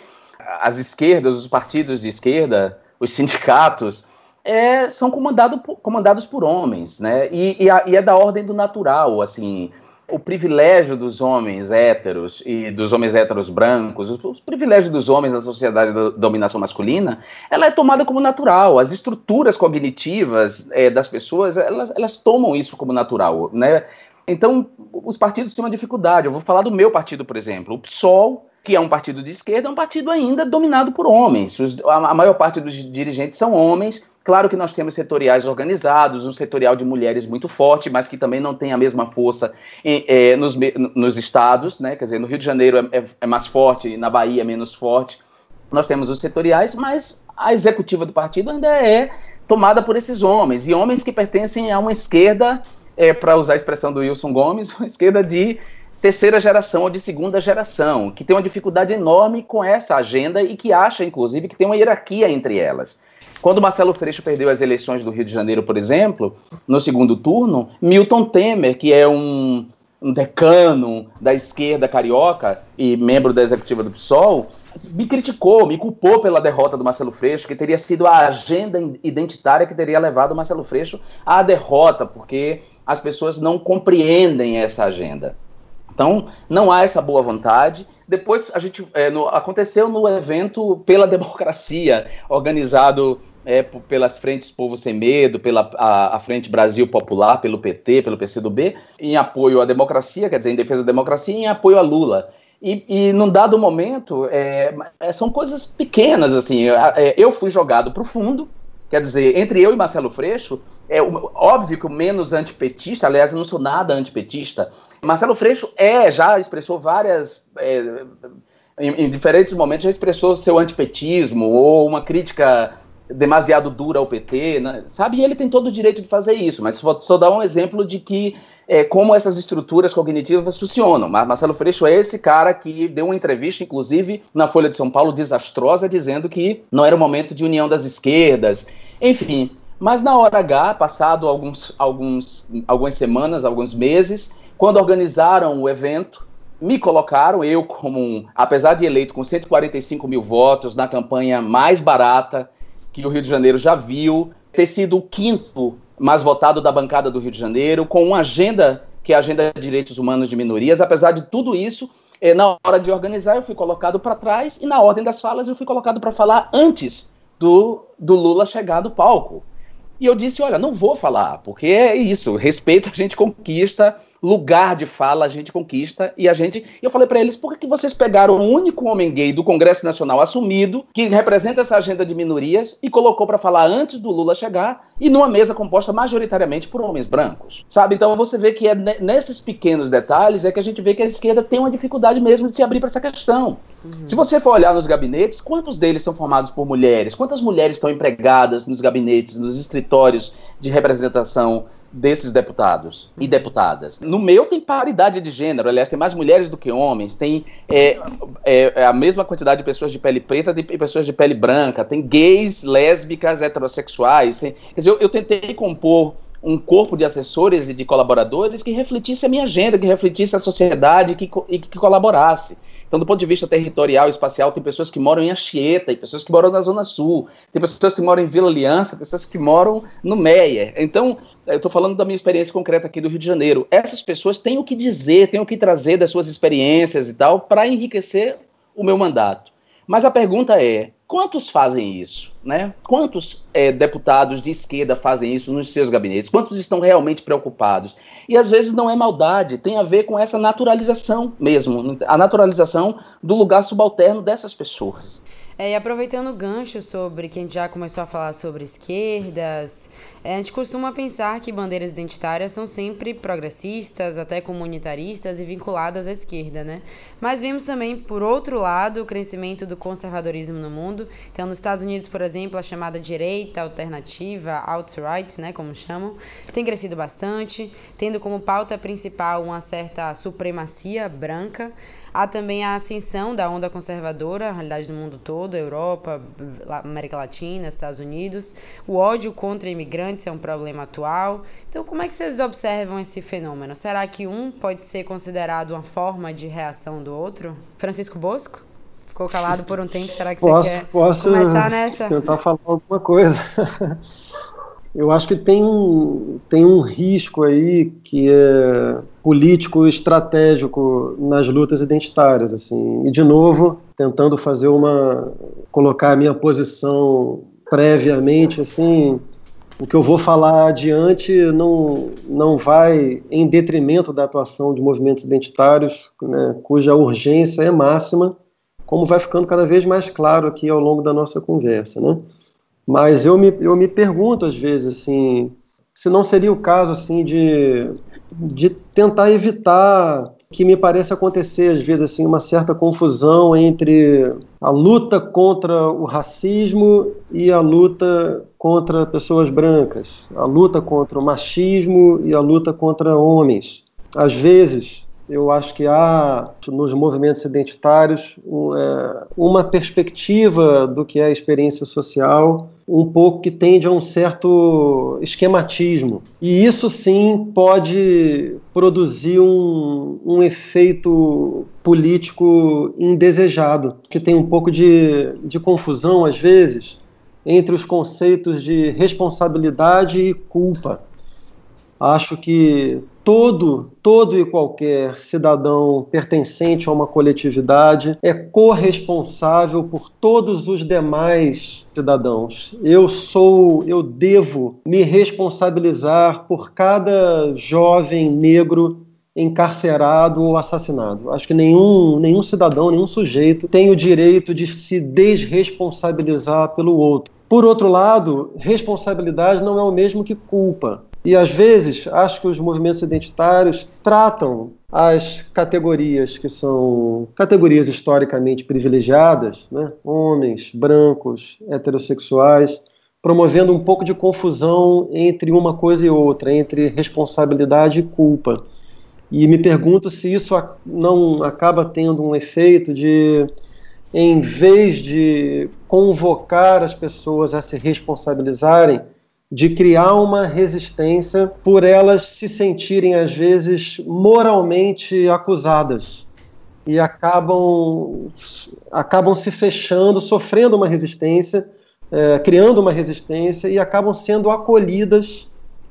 as esquerdas, os partidos de esquerda, os sindicatos, é, são comandado por, comandados por homens, né? E, e, a, e, é da ordem do natural, assim o privilégio dos homens héteros e dos homens héteros brancos, os, os privilégios dos homens na sociedade da dominação masculina, ela é tomada como natural. As estruturas cognitivas é, das pessoas, elas, elas tomam isso como natural, né? Então, os partidos têm uma dificuldade. Eu vou falar do meu partido, por exemplo. O PSOL, que é um partido de esquerda, é um partido ainda dominado por homens. A maior parte dos dirigentes são homens, Claro que nós temos setoriais organizados, um setorial de mulheres muito forte, mas que também não tem a mesma força em, é, nos, nos, estados, né? Quer dizer, no Rio de Janeiro é, é, mais forte, na Bahia é menos forte. Nós temos os setoriais, mas a executiva do partido ainda é tomada por esses homens, e homens que pertencem a uma esquerda, é, para usar a expressão do Wilson Gomes, uma esquerda de terceira geração ou de segunda geração, que tem uma dificuldade enorme com essa agenda e que acha, inclusive, que tem uma hierarquia entre elas. Quando Marcelo Freixo perdeu as eleições do Rio de Janeiro, por exemplo, no segundo turno, Milton Temer, que é um, um decano da esquerda carioca e membro da executiva do PSOL, me criticou, me culpou pela derrota do Marcelo Freixo, que teria sido a agenda identitária que teria levado o Marcelo Freixo à derrota, porque as pessoas não compreendem essa agenda. Então, não há essa boa vontade. Depois, a gente é, no, aconteceu no evento pela democracia, organizado é, pelas frentes Povo Sem Medo, pela a, a, Frente Brasil Popular, pelo PT, pelo PCdoB, em apoio à democracia, quer dizer, em defesa da democracia em apoio a Lula. E, e num dado momento, é, é são coisas pequenas, assim, é, eu fui jogado para o fundo, quer dizer, entre eu e Marcelo Freixo, é óbvio que o menos antipetista, aliás, eu não sou nada antipetista, Marcelo Freixo é, já expressou várias... É, em, em diferentes momentos já expressou seu antipetismo ou uma crítica demasiado dura ao PT, né? sabe? E ele tem todo o direito de fazer isso, mas só, só dar um exemplo de que é, como essas estruturas cognitivas funcionam. Marcelo Freixo é esse cara que deu uma entrevista, inclusive na Folha de São Paulo, desastrosa, dizendo que não era o momento de união das esquerdas, enfim. Mas na hora H, passado alguns, alguns, algumas semanas, alguns meses, quando organizaram o evento, me colocaram, eu como, um, apesar de eleito com 145 mil votos, na campanha mais barata, que o Rio de Janeiro já viu, ter sido o quinto mais votado da bancada do Rio de Janeiro, com uma agenda que é a agenda de direitos humanos de minorias. Apesar de tudo isso, eh, na hora de organizar eu fui colocado para trás e na ordem das falas eu fui colocado para falar antes do, do Lula chegar do palco. E eu disse: olha, não vou falar, porque é isso, respeito a gente conquista, lugar de fala a gente conquista e a gente. E eu falei para eles: por que vocês pegaram o único homem gay do Congresso Nacional assumido, que representa essa agenda de minorias, e colocou para falar antes do Lula chegar e numa mesa composta majoritariamente por homens brancos? Sabe? Então você vê que é nesses pequenos detalhes é que a gente vê que a esquerda tem uma dificuldade mesmo de se abrir para essa questão. Uhum. Se você for olhar nos gabinetes, quantos deles são formados por mulheres? Quantas mulheres estão empregadas nos gabinetes, nos escritórios de representação desses deputados e deputadas. No meu tem paridade de gênero, aliás, tem mais mulheres do que homens, tem é, é, é a mesma quantidade de pessoas de pele preta e pessoas de pele branca, tem gays, lésbicas, heterossexuais. Tem, quer dizer, eu, eu tentei compor um corpo de assessores e de colaboradores que refletisse a minha agenda, que refletisse a sociedade que, e que colaborasse. Então, do ponto de vista territorial espacial, tem pessoas que moram em Anchieta, tem pessoas que moram na Zona Sul, tem pessoas que moram em Vila Aliança, pessoas que moram no Meia. Então, eu estou falando da minha experiência concreta aqui do Rio de Janeiro. Essas pessoas têm o que dizer, têm o que trazer das suas experiências e tal, para enriquecer o meu mandato. Mas a pergunta é: Quantos fazem isso? Né? Quantos é, deputados de esquerda fazem isso nos seus gabinetes? Quantos estão realmente preocupados? E às vezes não é maldade, tem a ver com essa naturalização mesmo a naturalização do lugar subalterno dessas pessoas. É, e aproveitando o gancho sobre que a gente já começou a falar sobre esquerdas, a gente costuma pensar que bandeiras identitárias são sempre progressistas, até comunitaristas e vinculadas à esquerda, né? Mas vimos também, por outro lado, o crescimento do conservadorismo no mundo. Então, nos Estados Unidos, por exemplo, a chamada direita alternativa, alt-right, né, como chamam, tem crescido bastante, tendo como pauta principal uma certa supremacia branca. Há também a ascensão da onda conservadora, a realidade do mundo todo, Europa, América Latina, Estados Unidos. O ódio contra imigrantes é um problema atual. Então, como é que vocês observam esse fenômeno? Será que um pode ser considerado uma forma de reação do outro? Francisco Bosco? Ficou calado por um tempo, será que posso, você quer posso começar nessa? tentar falar alguma coisa. Eu acho que tem um, tem um risco aí que é político estratégico nas lutas identitárias, assim. E de novo, tentando fazer uma colocar a minha posição previamente, assim, o que eu vou falar adiante não não vai em detrimento da atuação de movimentos identitários, né, cuja urgência é máxima, como vai ficando cada vez mais claro aqui ao longo da nossa conversa, né? Mas eu me, eu me pergunto às vezes assim, se não seria o caso assim de, de tentar evitar que me parece acontecer às vezes assim uma certa confusão entre a luta contra o racismo e a luta contra pessoas brancas, a luta contra o machismo e a luta contra homens. Às vezes eu acho que há nos movimentos identitários é, uma perspectiva do que é a experiência social um pouco que tende a um certo esquematismo. E isso sim pode produzir um, um efeito político indesejado, que tem um pouco de, de confusão, às vezes, entre os conceitos de responsabilidade e culpa. Acho que todo, todo e qualquer cidadão pertencente a uma coletividade é corresponsável por todos os demais cidadãos. Eu sou, eu devo me responsabilizar por cada jovem negro encarcerado ou assassinado. Acho que nenhum, nenhum cidadão, nenhum sujeito tem o direito de se desresponsabilizar pelo outro. Por outro lado, responsabilidade não é o mesmo que culpa. E às vezes acho que os movimentos identitários tratam as categorias que são categorias historicamente privilegiadas, né? homens, brancos, heterossexuais, promovendo um pouco de confusão entre uma coisa e outra, entre responsabilidade e culpa. E me pergunto se isso não acaba tendo um efeito de, em vez de convocar as pessoas a se responsabilizarem, de criar uma resistência por elas se sentirem, às vezes, moralmente acusadas e acabam, acabam se fechando, sofrendo uma resistência, é, criando uma resistência e acabam sendo acolhidas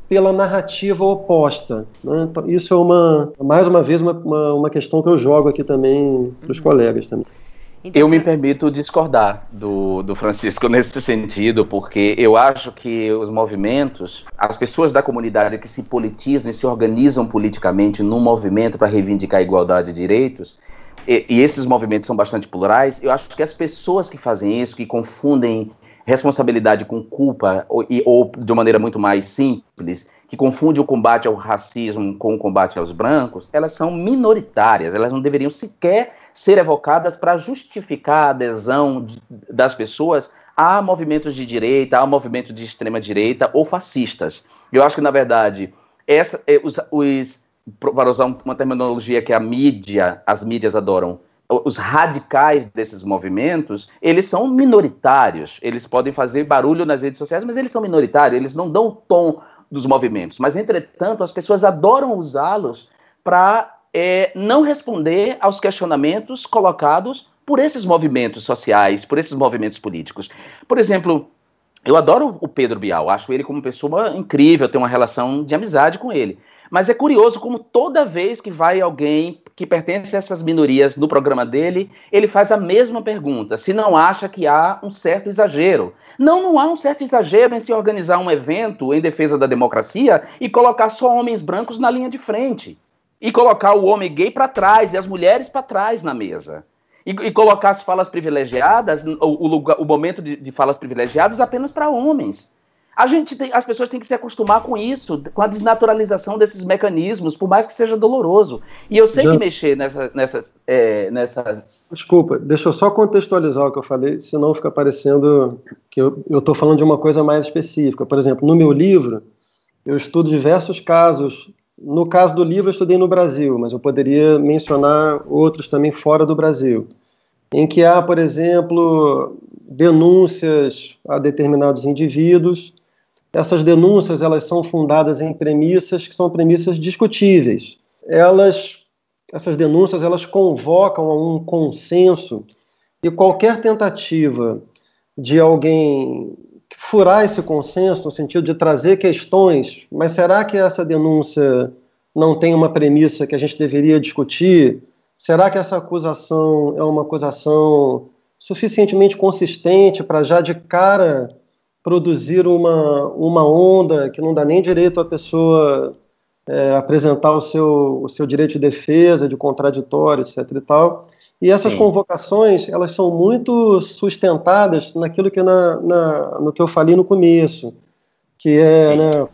pela narrativa oposta. Né? Então, isso é uma, mais uma vez, uma, uma, uma, questão que eu jogo aqui também para os uhum. colegas também. Então, eu me permito discordar do, do Francisco nesse sentido, porque eu acho que os movimentos, as pessoas da comunidade que se politizam e se organizam politicamente num movimento para reivindicar a igualdade de direitos, e, e, esses movimentos são bastante plurais, eu acho que as pessoas que fazem isso, que confundem responsabilidade com culpa, ou, e, ou de maneira muito mais simples, que confunde o combate ao racismo com o combate aos brancos, elas são minoritárias, elas não deveriam sequer ser evocadas para justificar a adesão de, das pessoas a movimentos de direita, a movimentos de extrema direita ou fascistas. Eu acho que, na verdade, essa, eh, os, os, para usar uma terminologia que a mídia, as mídias adoram, os radicais desses movimentos, eles são minoritários. Eles podem fazer barulho nas redes sociais, mas eles são minoritários, eles não dão tom dos movimentos. Mas, entretanto, as pessoas adoram usá-los para é, não responder aos questionamentos colocados por esses movimentos sociais, por esses movimentos políticos. Por exemplo, eu adoro o Pedro Bial, acho ele como pessoa incrível, tenho uma relação de amizade com ele. Mas é curioso como toda vez que vai alguém que pertence a essas minorias no programa dele, ele faz a mesma pergunta: se não acha que há um certo exagero. Não, não há um certo exagero em se organizar um evento em defesa da democracia e colocar só homens brancos na linha de frente. E colocar o homem gay para trás e as mulheres para trás na mesa. E, e, colocar as falas privilegiadas, o, o, lugar, o momento de, de falas privilegiadas apenas para homens. A gente tem, as pessoas têm que se acostumar com isso, com a desnaturalização desses mecanismos, por mais que seja doloroso. E eu sei Já... que mexer nessa, nessas, é, nessas. Desculpa, deixa eu só contextualizar o que eu falei, senão fica parecendo que eu estou falando de uma coisa mais específica. Por exemplo, no meu livro, eu estudo diversos casos. No caso do livro, eu estudei no Brasil, mas eu poderia mencionar outros também fora do Brasil, em que há, por exemplo, denúncias a determinados indivíduos essas denúncias elas são fundadas em premissas que são premissas discutíveis. Elas, essas denúncias elas convocam a um consenso e qualquer tentativa de alguém furar esse consenso no sentido de trazer questões, mas será que essa denúncia não tem uma premissa que a gente deveria discutir? Será que essa acusação é uma acusação suficientemente consistente para já de cara produzir uma, uma onda que não dá nem direito à pessoa é, apresentar o seu, o seu direito de defesa, de contraditório, etc. e tal. E essas Sim. convocações, elas são muito sustentadas naquilo que, na, na, no que eu falei no começo, que é, né,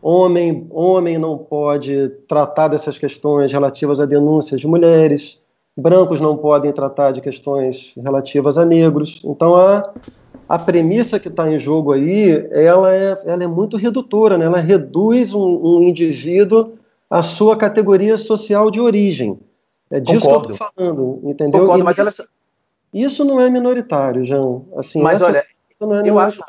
homem, homem não pode tratar dessas questões relativas a denúncias de mulheres, brancos não podem tratar de questões relativas a negros. Então, há a premissa que está em jogo aí, ela é, ela é muito redutora, né? ela reduz um, um indivíduo à sua categoria social de origem. É disso Concordo. que eu estou falando, entendeu? Concordo, mas isso, ela... isso não é minoritário, João. Assim, mas olha, é eu, acho,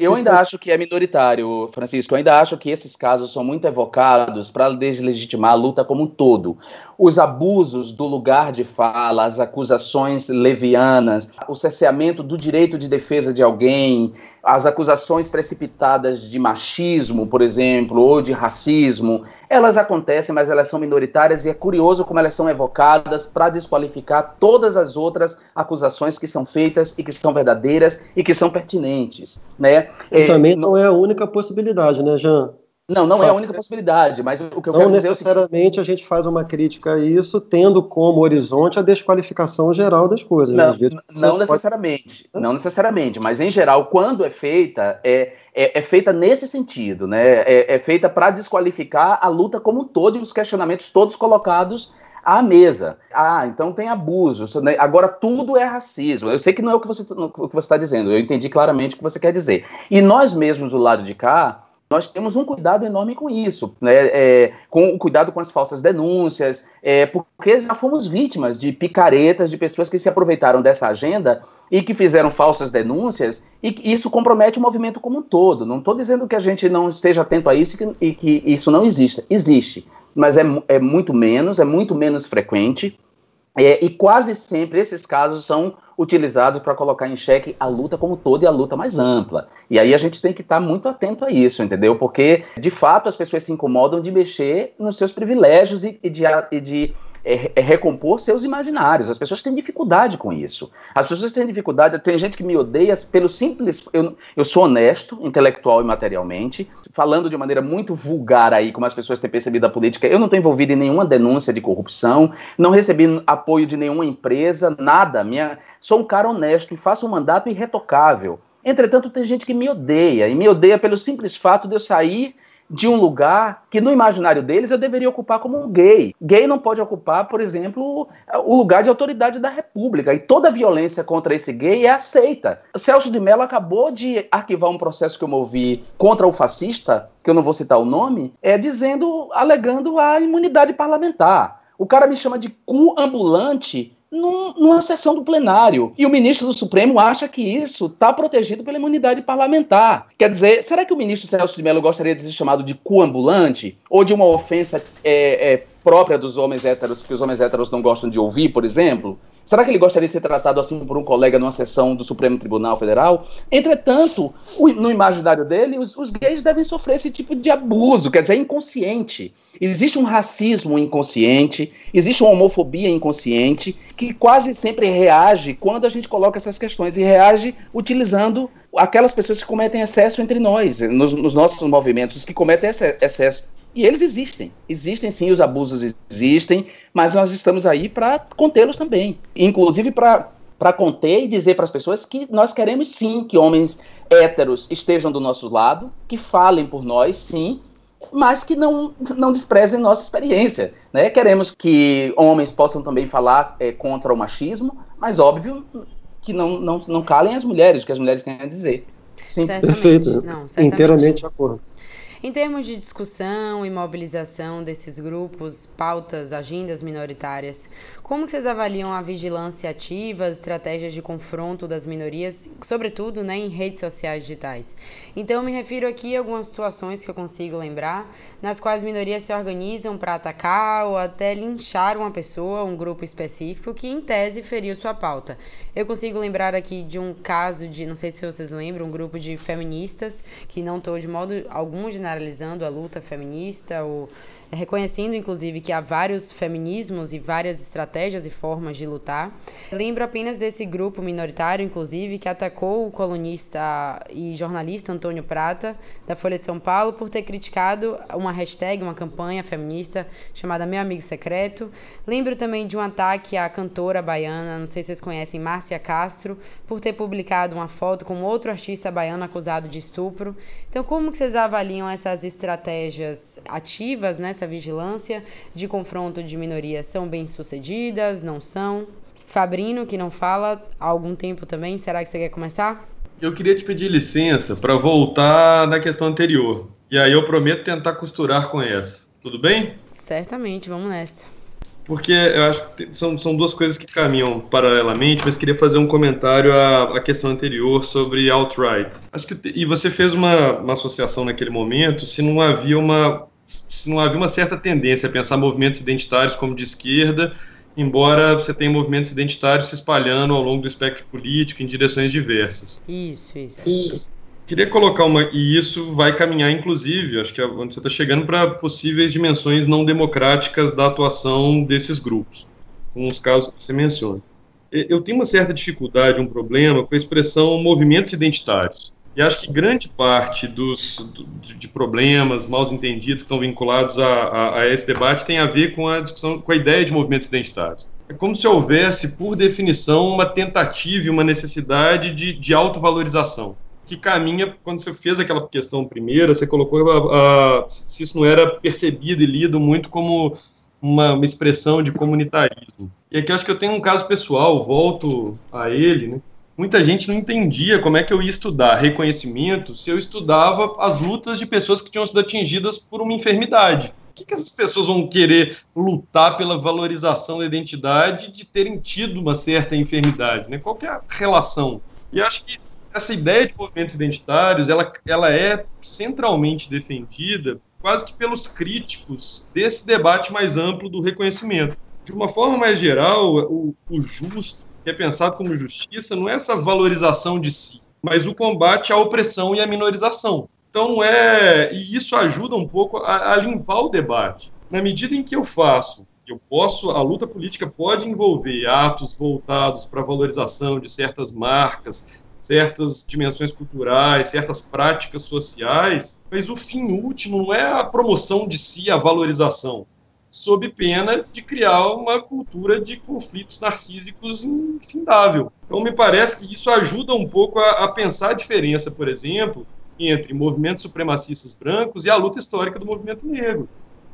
eu ainda acho que é minoritário, Francisco. Eu ainda acho que esses casos são muito evocados para deslegitimar a luta como um todo. Os abusos do lugar de fala, as acusações levianas, o cerceamento do direito de defesa de alguém, as acusações precipitadas de machismo, por exemplo, ou de racismo, elas acontecem, mas elas são minoritárias e é curioso como elas são evocadas para desqualificar todas as outras acusações que são feitas e que são verdadeiras e que são pertinentes, né? E é, também não é a única possibilidade, né, Jean? Não, não é a única possibilidade, mas o que eu não quero dizer é necessariamente a gente faz uma crítica a isso, tendo como horizonte a desqualificação geral das coisas. Não, não necessariamente, pode... não necessariamente, mas em geral, quando é feita, é, é, é feita nesse sentido, né? É, é feita para desqualificar a luta como um todo e os questionamentos todos colocados à mesa. Ah, então tem abusos. Né? Agora tudo é racismo. Eu sei que não é o que você está dizendo. Eu entendi claramente o que você quer dizer. E nós mesmos do lado de cá nós temos um cuidado enorme com isso, né? É, com o cuidado com as falsas denúncias, é, porque já fomos vítimas de picaretas, de pessoas que se aproveitaram dessa agenda e que fizeram falsas denúncias, e isso compromete o movimento como um todo. Não estou dizendo que a gente não esteja atento a isso e que, e que isso não exista. Existe, mas é, é muito menos, é muito menos frequente. É, e quase sempre esses casos são utilizados para colocar em xeque a luta como toda e a luta mais ampla. E aí a gente tem que estar tá muito atento a isso, entendeu? Porque, de fato, as pessoas se incomodam de mexer nos seus privilégios e, e de, e de é, é, recompor seus imaginários. As pessoas têm dificuldade com isso. As pessoas têm dificuldade. Tem gente que me odeia pelo simples. Eu, eu sou honesto, intelectual e materialmente, falando de maneira muito vulgar aí, como as pessoas têm percebido a política. Eu não estou envolvido em nenhuma denúncia de corrupção, não recebi apoio de nenhuma empresa, nada. Minha, sou um cara honesto e faço um mandato irretocável. Entretanto, tem gente que me odeia, e me odeia pelo simples fato de eu sair de um lugar que no imaginário deles eu deveria ocupar como um gay. Gay não pode ocupar, por exemplo, o lugar de autoridade da República. E toda violência contra esse gay é aceita. Celso de Mello acabou de arquivar um processo que eu movi contra o fascista, que eu não vou citar o nome, é dizendo, alegando a imunidade parlamentar. O cara me chama de cu ambulante num, numa sessão do plenário. E o ministro do Supremo acha que isso está protegido pela imunidade parlamentar. Quer dizer, será que o ministro Celso de Mello gostaria de ser chamado de coambulante? Ou de uma ofensa é, é, própria dos homens héteros, que os homens héteros não gostam de ouvir, por exemplo? Será que ele gostaria de ser tratado assim por um colega numa sessão do Supremo Tribunal Federal? Entretanto, no imaginário dele, os, os, gays devem sofrer esse tipo de abuso, quer dizer, é inconsciente. Existe um racismo inconsciente, existe uma homofobia inconsciente que quase sempre reage quando a gente coloca essas questões e reage utilizando aquelas pessoas que cometem excesso entre nós, nos, nos nossos movimentos, que cometem excesso e eles existem. Existem sim, os abusos existem, mas nós estamos aí para contê-los também. Inclusive para para conter e dizer para as pessoas que nós queremos sim que homens héteros estejam do nosso lado, que falem por nós, sim, mas que não, não desprezem nossa experiência. Né? Queremos que homens possam também falar é, contra o machismo, mas óbvio que não, não, não calem as mulheres, o que as mulheres têm a dizer. Sim. Perfeito. Não, Inteiramente de acordo. Em termos de discussão e mobilização desses grupos, pautas, agendas minoritárias, como vocês avaliam a vigilância ativa, as estratégias de confronto das minorias, sobretudo né, em redes sociais digitais? Então, eu me refiro aqui a algumas situações que eu consigo lembrar, nas quais minorias se organizam para atacar ou até linchar uma pessoa, um grupo específico, que em tese feriu sua pauta. Eu consigo lembrar aqui de um caso de, não sei se vocês lembram, um grupo de feministas, que não estou de modo algum generalizando a luta feminista ou reconhecendo inclusive que há vários feminismos e várias estratégias e formas de lutar. Lembro apenas desse grupo minoritário, inclusive, que atacou o colunista e jornalista Antônio Prata, da Folha de São Paulo, por ter criticado uma hashtag, uma campanha feminista chamada Meu Amigo Secreto. Lembro também de um ataque à cantora baiana, não sei se vocês conhecem, Márcia Castro, por ter publicado uma foto com outro artista baiano acusado de estupro. Então, como que vocês avaliam essas estratégias ativas, né? Essa vigilância de confronto de minorias são bem sucedidas, não são? Fabrino, que não fala há algum tempo também, será que você quer começar? Eu queria te pedir licença para voltar na questão anterior. E aí eu prometo tentar costurar com essa. Tudo bem? Certamente, vamos nessa. Porque eu acho que são, são duas coisas que caminham paralelamente, mas queria fazer um comentário à, à questão anterior sobre alt-right. Acho que e você fez uma, uma associação naquele momento se não havia uma se não havia uma certa tendência a pensar movimentos identitários como de esquerda, embora você tenha movimentos identitários se espalhando ao longo do espectro político em direções diversas. Isso, isso. isso. Queria colocar uma. E isso vai caminhar, inclusive, acho que é onde você está chegando, para possíveis dimensões não democráticas da atuação desses grupos, com os casos que você menciona. Eu tenho uma certa dificuldade, um problema com a expressão movimentos identitários. E acho que grande parte dos de problemas, mal entendidos que estão vinculados a, a, a, esse debate tem a ver com a discussão, com a ideia de movimentos identitários. É como se houvesse, por definição, uma tentativa e uma necessidade de, de autovalorização, que caminha, quando você fez aquela questão primeira, você colocou a, se isso não era percebido e lido muito como uma, uma expressão de comunitarismo. E aqui acho que eu tenho um caso pessoal, volto a ele, né? Muita gente não entendia como é que eu ia estudar reconhecimento se eu estudava as lutas de pessoas que tinham sido atingidas por uma enfermidade. O que, que essas pessoas vão querer lutar pela valorização da identidade de terem tido uma certa enfermidade? Né? Qual é a relação? E acho que essa ideia de movimentos identitários ela, ela é centralmente defendida quase que pelos críticos desse debate mais amplo do reconhecimento. De uma forma mais geral, o, o justo que é pensado como justiça não é essa valorização de si, mas o combate à opressão e à minorização. Então é e isso ajuda um pouco a, a limpar o debate. Na medida em que eu faço Eu posso, a luta política pode envolver atos voltados para a valorização de certas marcas, certas dimensões culturais, certas práticas sociais, mas o fim último não é a promoção de si, a valorização, sob pena de criar uma cultura de conflitos narcísicos infindável. Então, me parece que isso ajuda um pouco a, a pensar a diferença, por exemplo, entre movimentos supremacistas brancos e a luta histórica do movimento negro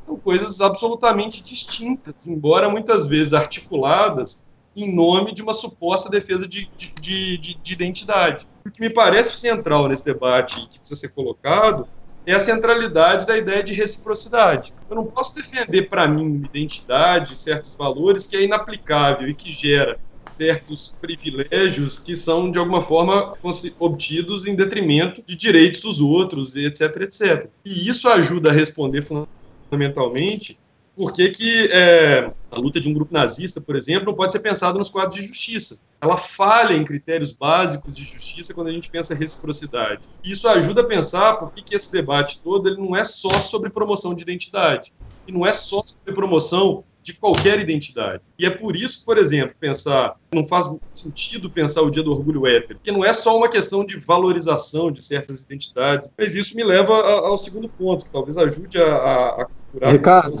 são coisas absolutamente distintas, embora muitas vezes articuladas em nome de uma suposta defesa de, de, de, de identidade. O que me parece central nesse debate que precisa ser colocado é a centralidade da ideia de reciprocidade. Eu não posso defender para mim uma identidade, certos valores que é inaplicável e que gera certos privilégios que são, de alguma forma, obtidos em detrimento de direitos dos outros, etc, etc. E isso ajuda a responder fundamentalmente por que, que é, a luta de um grupo nazista, por exemplo, não pode ser pensada nos quadros de justiça. Ela falha em critérios básicos de justiça quando a gente pensa reciprocidade. Isso ajuda a pensar por que, que esse debate todo ele não é só sobre promoção de identidade. E não é só sobre promoção de qualquer identidade. E é por isso, por exemplo, pensar, não faz sentido pensar o Dia do Orgulho Hétero, porque não é só uma questão de valorização de certas identidades, mas isso me leva ao segundo ponto, que talvez ajude a, a, a curar... Ricardo...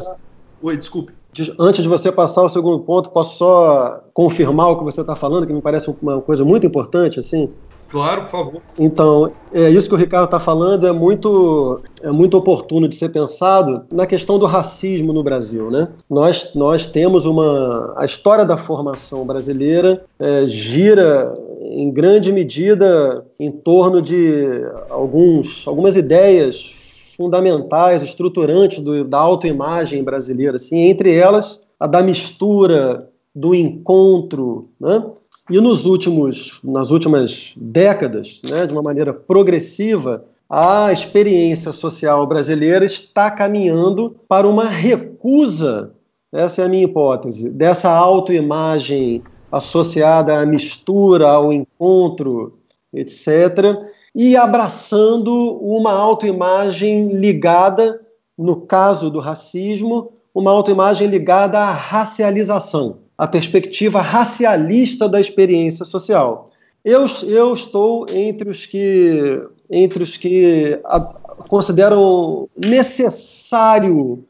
Oi, desculpe. Antes de você passar ao segundo ponto, posso só confirmar o que você está falando, que me parece uma coisa muito importante, assim? Claro, por favor. Então, é isso que o Ricardo está falando é muito, é muito oportuno de ser pensado na questão do racismo no Brasil, né? Nós, nós temos uma... A história da formação brasileira é, gira em grande medida em torno de alguns, algumas ideias fundamentais, estruturantes do, da autoimagem brasileira, assim, entre elas a da mistura, do encontro, né? E nos últimos, nas últimas décadas, né, de uma maneira progressiva, a experiência social brasileira está caminhando para uma recusa, essa é a minha hipótese, dessa autoimagem associada à mistura, ao encontro, etc., e abraçando uma autoimagem ligada, no caso do racismo, uma autoimagem ligada à racialização a perspectiva racialista da experiência social. Eu, eu estou entre os que, entre os que a, consideram necessário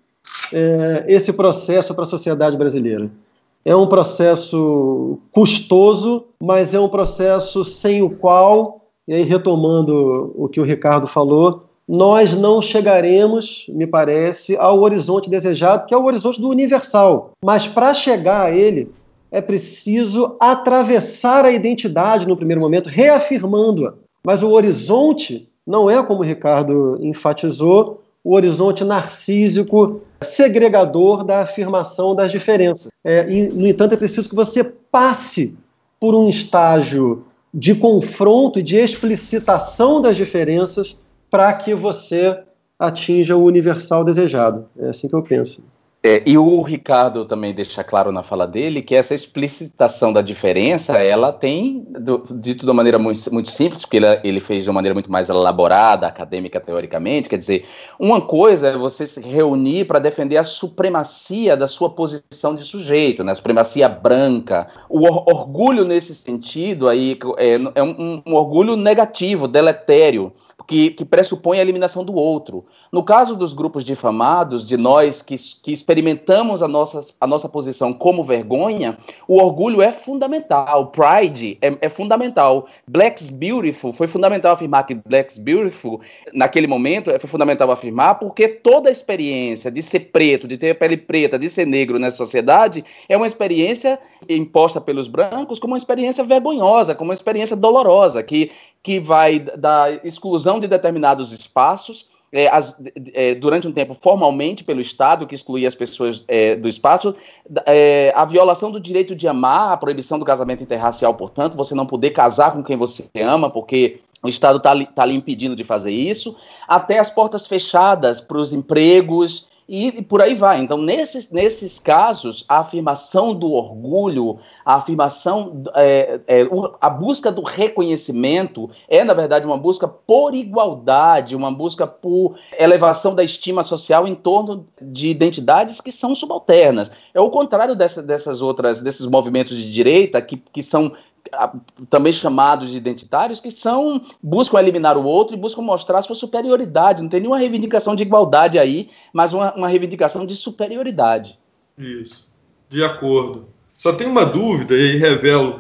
é, esse processo para a sociedade brasileira. É um processo custoso, mas é um processo sem o qual, e aí retomando o que o Ricardo falou, nós não chegaremos, me parece, ao horizonte desejado, que é o horizonte do universal. Mas para chegar a ele, é preciso atravessar a identidade no primeiro momento, reafirmando-a. Mas o horizonte não é, como o Ricardo enfatizou, o horizonte narcísico, segregador da afirmação das diferenças. É, e, no entanto, é preciso que você passe por um estágio de confronto e de explicitação das diferenças para que você atinja o universal desejado. É assim que eu penso. É, e o Ricardo também deixa claro na fala dele que essa explicitação da diferença, ela tem, do, dito de uma maneira muito, muito simples, porque ele, ele, fez de uma maneira muito mais elaborada, acadêmica, teoricamente, quer dizer, uma coisa é você se reunir para defender a supremacia da sua posição de sujeito, né, a supremacia branca. O or, orgulho nesse sentido aí é, é um, um orgulho negativo, deletério, que, que, pressupõe a eliminação do outro. No caso dos grupos difamados, de nós que, que experimentamos a nossa, a nossa posição como vergonha, o orgulho é fundamental, pride é, é fundamental. Black's Beautiful, foi fundamental afirmar que Black's Beautiful, naquele momento, foi fundamental afirmar porque toda a experiência de ser preto, de ter pele preta, de ser negro nessa sociedade, é uma experiência imposta pelos brancos como uma experiência vergonhosa, como uma experiência dolorosa, que, que vai da exclusão de determinados espaços, é, as, é, durante um tempo formalmente pelo Estado, que excluía as pessoas é, do espaço, é, a violação do direito de amar, a proibição do casamento interracial, portanto, você não poder casar com quem você ama, porque o Estado está tá lhe impedindo de fazer isso, até as portas fechadas para os empregos e, por aí vai. Então, nesses, nesses casos, a afirmação do orgulho, a afirmação, é, é, a busca do reconhecimento é, na verdade, uma busca por igualdade, uma busca por elevação da estima social em torno de identidades que são subalternas. É o contrário dessa, dessas outras, desses movimentos de direita que, que são também chamados de identitários, que são buscam eliminar o outro e buscam mostrar sua superioridade. Não tem nenhuma reivindicação de igualdade aí, mas uma, uma reivindicação de superioridade. Isso, de acordo. Só tem uma dúvida, e revelo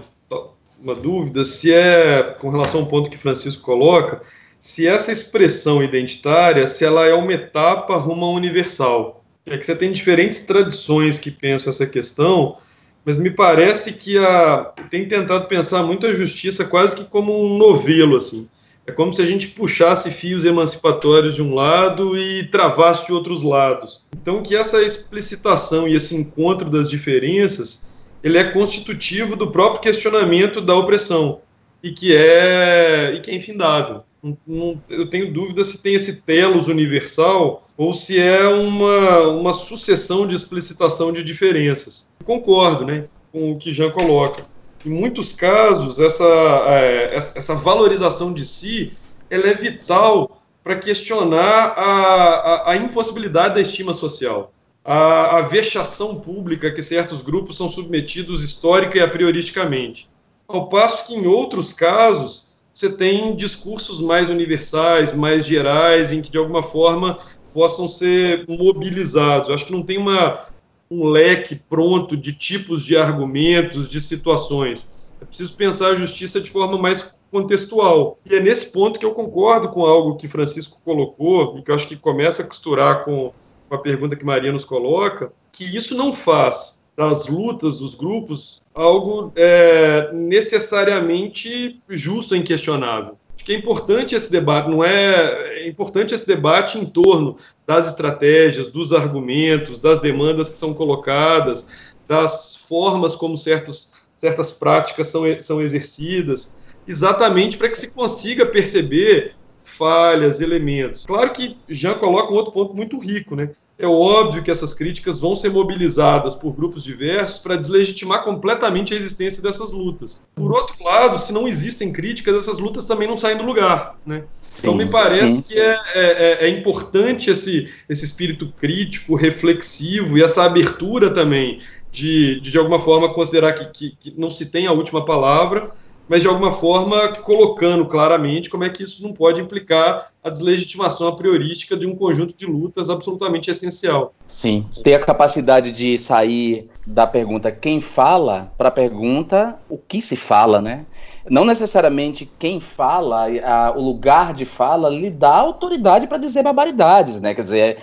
uma dúvida, se é, com relação ao ponto que Francisco coloca, se essa expressão identitária, se ela é uma etapa rumo ao universal. É que você tem diferentes tradições que pensam essa questão, mas me parece que a, tem tentado pensar muito a justiça quase que como um novelo, assim. É como se a gente puxasse fios emancipatórios de um lado e travasse de outros lados. Então, que essa explicitação e esse encontro das diferenças, ele é constitutivo do próprio questionamento da opressão e que é e que é infindável. Não, eu tenho dúvida se tem esse telos universal ou se é uma, uma sucessão de explicitação de diferenças. Concordo né, com o que Jean coloca. Em muitos casos, essa, é, essa valorização de si ela é vital para questionar a, a, a, impossibilidade da estima social, a, a vexação pública que certos grupos são submetidos histórica e a prioristicamente. Ao passo que, em outros casos, você tem discursos mais universais, mais gerais, em que, de alguma forma, possam ser mobilizados. Eu acho que não tem uma, um leque pronto de tipos de argumentos, de situações. É preciso pensar a justiça de forma mais contextual. E é nesse ponto que eu concordo com algo que Francisco colocou, e que eu acho que começa a costurar com, com a pergunta que Maria nos coloca, que isso não faz das lutas dos grupos algo é, necessariamente justo e inquestionável. Acho que é importante esse debate, não é, é importante esse debate em torno das estratégias, dos argumentos, das demandas que são colocadas, das formas como certos, certas práticas são, são exercidas, exatamente para que se consiga perceber falhas, elementos. Claro que já coloca um outro ponto muito rico, né? É óbvio que essas críticas vão ser mobilizadas por grupos diversos para deslegitimar completamente a existência dessas lutas. Por outro lado, se não existem críticas, essas lutas também não saem do lugar. Né? Sim, então, me parece sim, sim. que é, é, é, importante esse, esse espírito crítico, reflexivo e essa abertura também de, de, de alguma forma, considerar que, que, que não se tem a última palavra mas de alguma forma colocando claramente como é que isso não pode implicar a deslegitimação a priorística de um conjunto de lutas absolutamente essencial. Sim, ter a capacidade de sair da pergunta quem fala para a pergunta o que se fala, né? Não necessariamente quem fala, a, o lugar de fala lhe dá autoridade para dizer barbaridades, né? Quer dizer,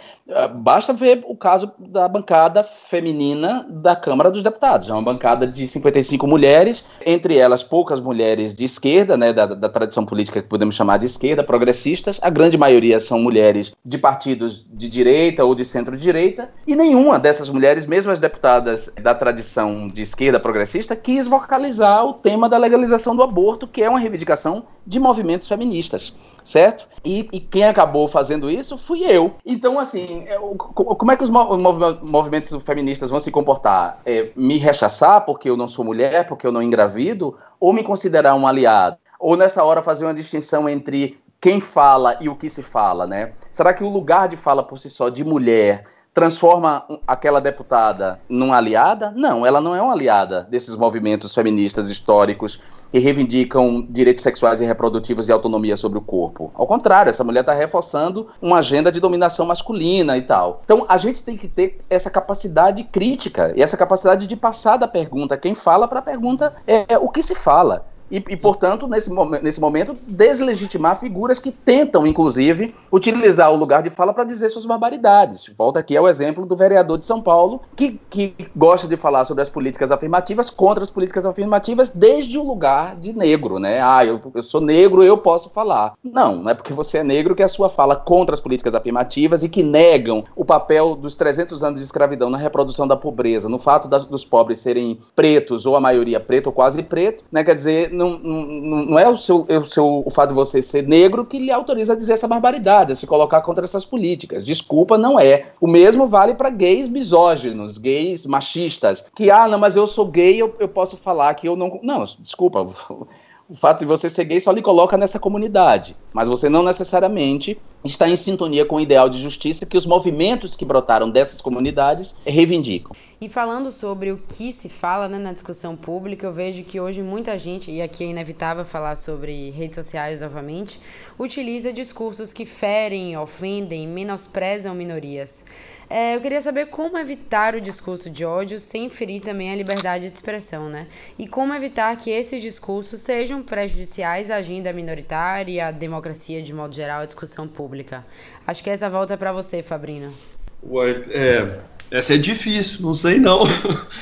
basta ver o caso da bancada feminina da Câmara dos Deputados. É uma bancada de 55 mulheres, entre elas poucas mulheres de esquerda, né, da, da tradição política que podemos chamar de esquerda, progressistas. A grande maioria são mulheres de partidos de direita ou de centro-direita. E nenhuma dessas mulheres, mesmo as deputadas da tradição de esquerda progressista, quis vocalizar o tema da legalização do aborto, que é uma reivindicação de movimentos feministas certo? E, e, quem acabou fazendo isso fui eu. Então, assim, eu, é, como é que os movimentos feministas vão se comportar? É, me rechaçar porque eu não sou mulher, porque eu não engravido? Ou me considerar um aliado? Ou nessa hora fazer uma distinção entre quem fala e o que se fala, né? Será que o lugar de fala por si só de mulher transforma aquela deputada numa aliada? Não, ela não é uma aliada desses movimentos feministas históricos que reivindicam direitos sexuais e reprodutivos e autonomia sobre o corpo. Ao contrário, essa mulher está reforçando uma agenda de dominação masculina e tal. Então, a gente tem que ter essa capacidade crítica e essa capacidade de passar da pergunta quem fala para a pergunta é, o que se fala e, e, portanto, nesse, nesse momento, deslegitimar figuras que tentam, inclusive, utilizar o lugar de fala para dizer suas barbaridades. Volta aqui ao exemplo do vereador de São Paulo, que, que gosta de falar sobre as políticas afirmativas contra as políticas afirmativas desde o lugar de negro, né? Ah, eu, eu sou negro, eu posso falar. Não, não é porque você é negro que a sua fala contra as políticas afirmativas e que negam o papel dos 300 anos de escravidão na reprodução da pobreza, no fato das, dos pobres serem pretos, ou a maioria preto ou quase preto, né? Quer dizer, não, não, não é o, seu, é o, seu, o fato de você ser negro que lhe autoriza a dizer essa barbaridade, a se colocar contra essas políticas. Desculpa, não é. O mesmo vale para gays misóginos, gays machistas, que, ah, não, mas eu sou gay, eu, eu posso falar que eu não. Não, desculpa o fato de você ser gay só lhe coloca nessa comunidade, mas você não necessariamente está em sintonia com o ideal de justiça que os movimentos que brotaram dessas comunidades reivindicam. E falando sobre o que se fala né, na discussão pública, eu vejo que hoje muita gente, e aqui é inevitável falar sobre redes sociais novamente, utiliza discursos que ferem, ofendem, menosprezam minorias. É, eu queria saber como evitar o discurso de ódio sem ferir também a liberdade de expressão, né? E como evitar que esses discursos sejam prejudiciais à agenda minoritária à democracia de modo geral, à discussão pública. Acho que essa volta é para você, Fabrina. Ué, é, essa é difícil, não sei não.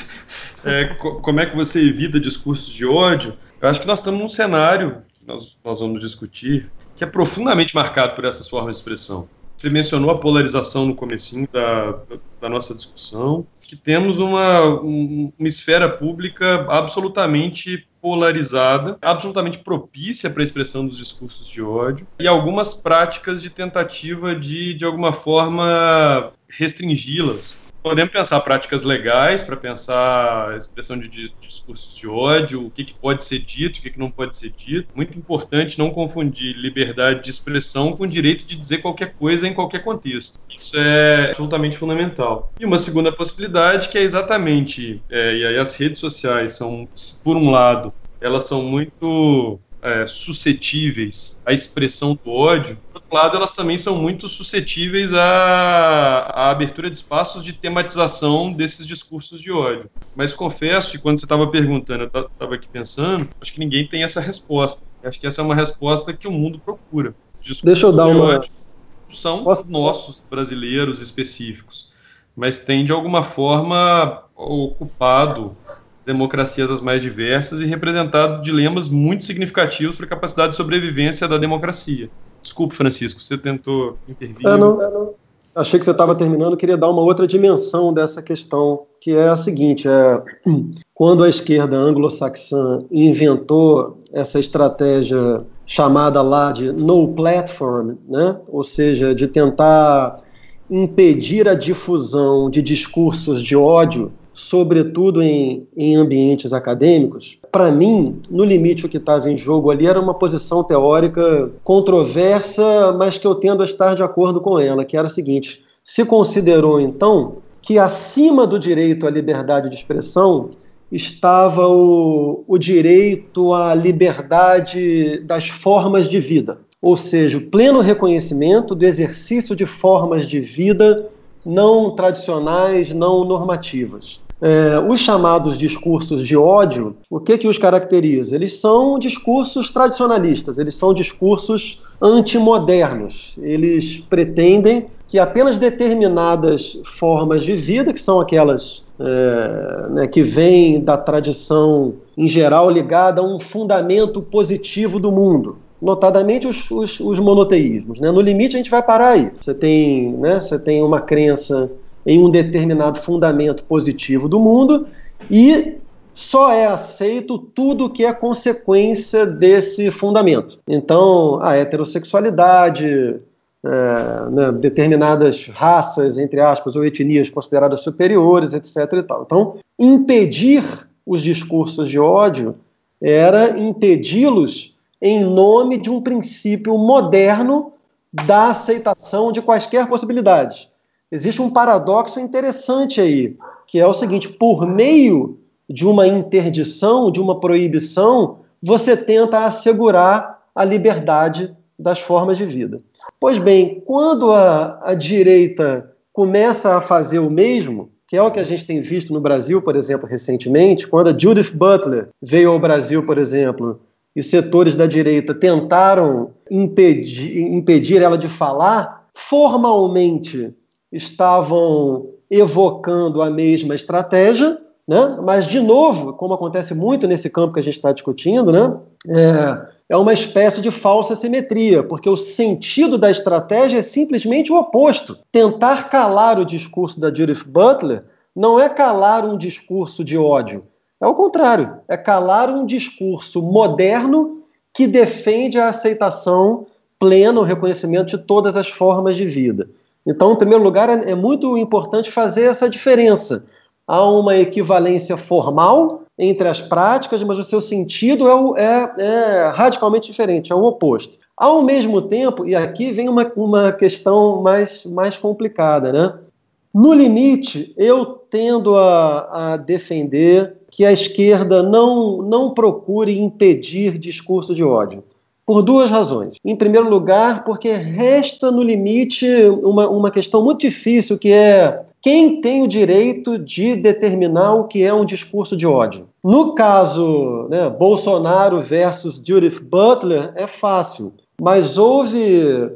é, como é que você evita discursos de ódio? Eu acho que nós estamos num cenário que nós, nós vamos discutir que é profundamente marcado por essas formas de expressão. Você mencionou a polarização no comecinho da, da nossa discussão, que temos uma, uma esfera pública absolutamente polarizada, absolutamente propícia para a expressão dos discursos de ódio e algumas práticas de tentativa de, de alguma forma, restringi-las podemos pensar práticas legais para pensar a expressão de, de, discursos de ódio, o que, que pode ser dito, o que, que não pode ser dito. Muito importante não confundir liberdade de expressão com direito de dizer qualquer coisa em qualquer contexto. Isso é absolutamente fundamental. E uma segunda possibilidade que é exatamente, é, e aí as redes sociais são, por um lado, elas são muito é, suscetíveis à expressão do ódio, lado, elas também são muito suscetíveis à, à abertura de espaços de tematização desses discursos de ódio. Mas confesso que quando você estava perguntando, eu estava aqui pensando, acho que ninguém tem essa resposta. Acho que essa é uma resposta que o mundo procura. Discursos Deixa eu dar de uma... ódio são Posso... nossos brasileiros específicos, mas tem de alguma forma ocupado democracias das mais diversas e representado dilemas muito significativos para a capacidade de sobrevivência da democracia. Desculpe, Francisco, você tentou intervir. É, não, é, não. Achei que você estava terminando, queria dar uma outra dimensão dessa questão, que é a seguinte: é, quando a esquerda anglo-saxã inventou essa estratégia chamada lá de no platform, né? ou seja, de tentar impedir a difusão de discursos de ódio sobretudo em, em ambientes acadêmicos, para mim, no limite, o que estava em jogo ali era uma posição teórica controversa, mas que eu tendo a estar de acordo com ela, que era a seguinte: se considerou então que acima do direito à liberdade de expressão estava o, o direito à liberdade das formas de vida, ou seja, o pleno reconhecimento do exercício de formas de vida não tradicionais, não normativas. É, os chamados discursos de ódio, o que que os caracteriza? Eles são discursos tradicionalistas, eles são discursos antimodernos. Eles pretendem que apenas determinadas formas de vida, que são aquelas é, né, que vêm da tradição em geral ligada a um fundamento positivo do mundo, notadamente os, os, os monoteísmos. Né? No limite a gente vai parar aí. Você tem, né, você tem uma crença em um determinado fundamento positivo do mundo e só é aceito tudo que é consequência desse fundamento. Então, a heterossexualidade, é, né, determinadas raças, entre aspas, ou etnias consideradas superiores, etc. E tal. Então, impedir os discursos de ódio era impedi-los em nome de um princípio moderno da aceitação de quaisquer possibilidades existe um paradoxo interessante aí, que é o seguinte: por meio de uma interdição, de uma proibição, você tenta assegurar a liberdade das formas de vida. Pois bem, quando a, a direita começa a fazer o mesmo, que é o que a gente tem visto no Brasil, por exemplo, recentemente, quando a Judith Butler veio ao Brasil, por exemplo, e setores da direita tentaram impedir, impedir ela de falar, formalmente estavam evocando a mesma estratégia, né? mas, de novo, como acontece muito nesse campo que a gente está discutindo, né? é, é uma espécie de falsa simetria, porque o sentido da estratégia é simplesmente o oposto. Tentar calar o discurso da Judith Butler não é calar um discurso de ódio, É o contrário, é calar um discurso moderno que defende a aceitação plena, o reconhecimento de todas as formas de vida. Então, em primeiro lugar, é, muito importante fazer essa diferença. Há uma equivalência formal entre as práticas, mas o seu sentido é, é, é radicalmente diferente, é o oposto. Ao mesmo tempo, e aqui vem uma, uma questão mais, mais complicada, né? No limite, eu tendo a, a defender que a esquerda não, não procure impedir discurso de ódio. Por duas razões. Em primeiro lugar, porque resta no limite uma, uma questão muito difícil, que é quem tem o direito de determinar o que é um discurso de ódio. No caso né, Bolsonaro versus Judith Butler, é fácil, mas houve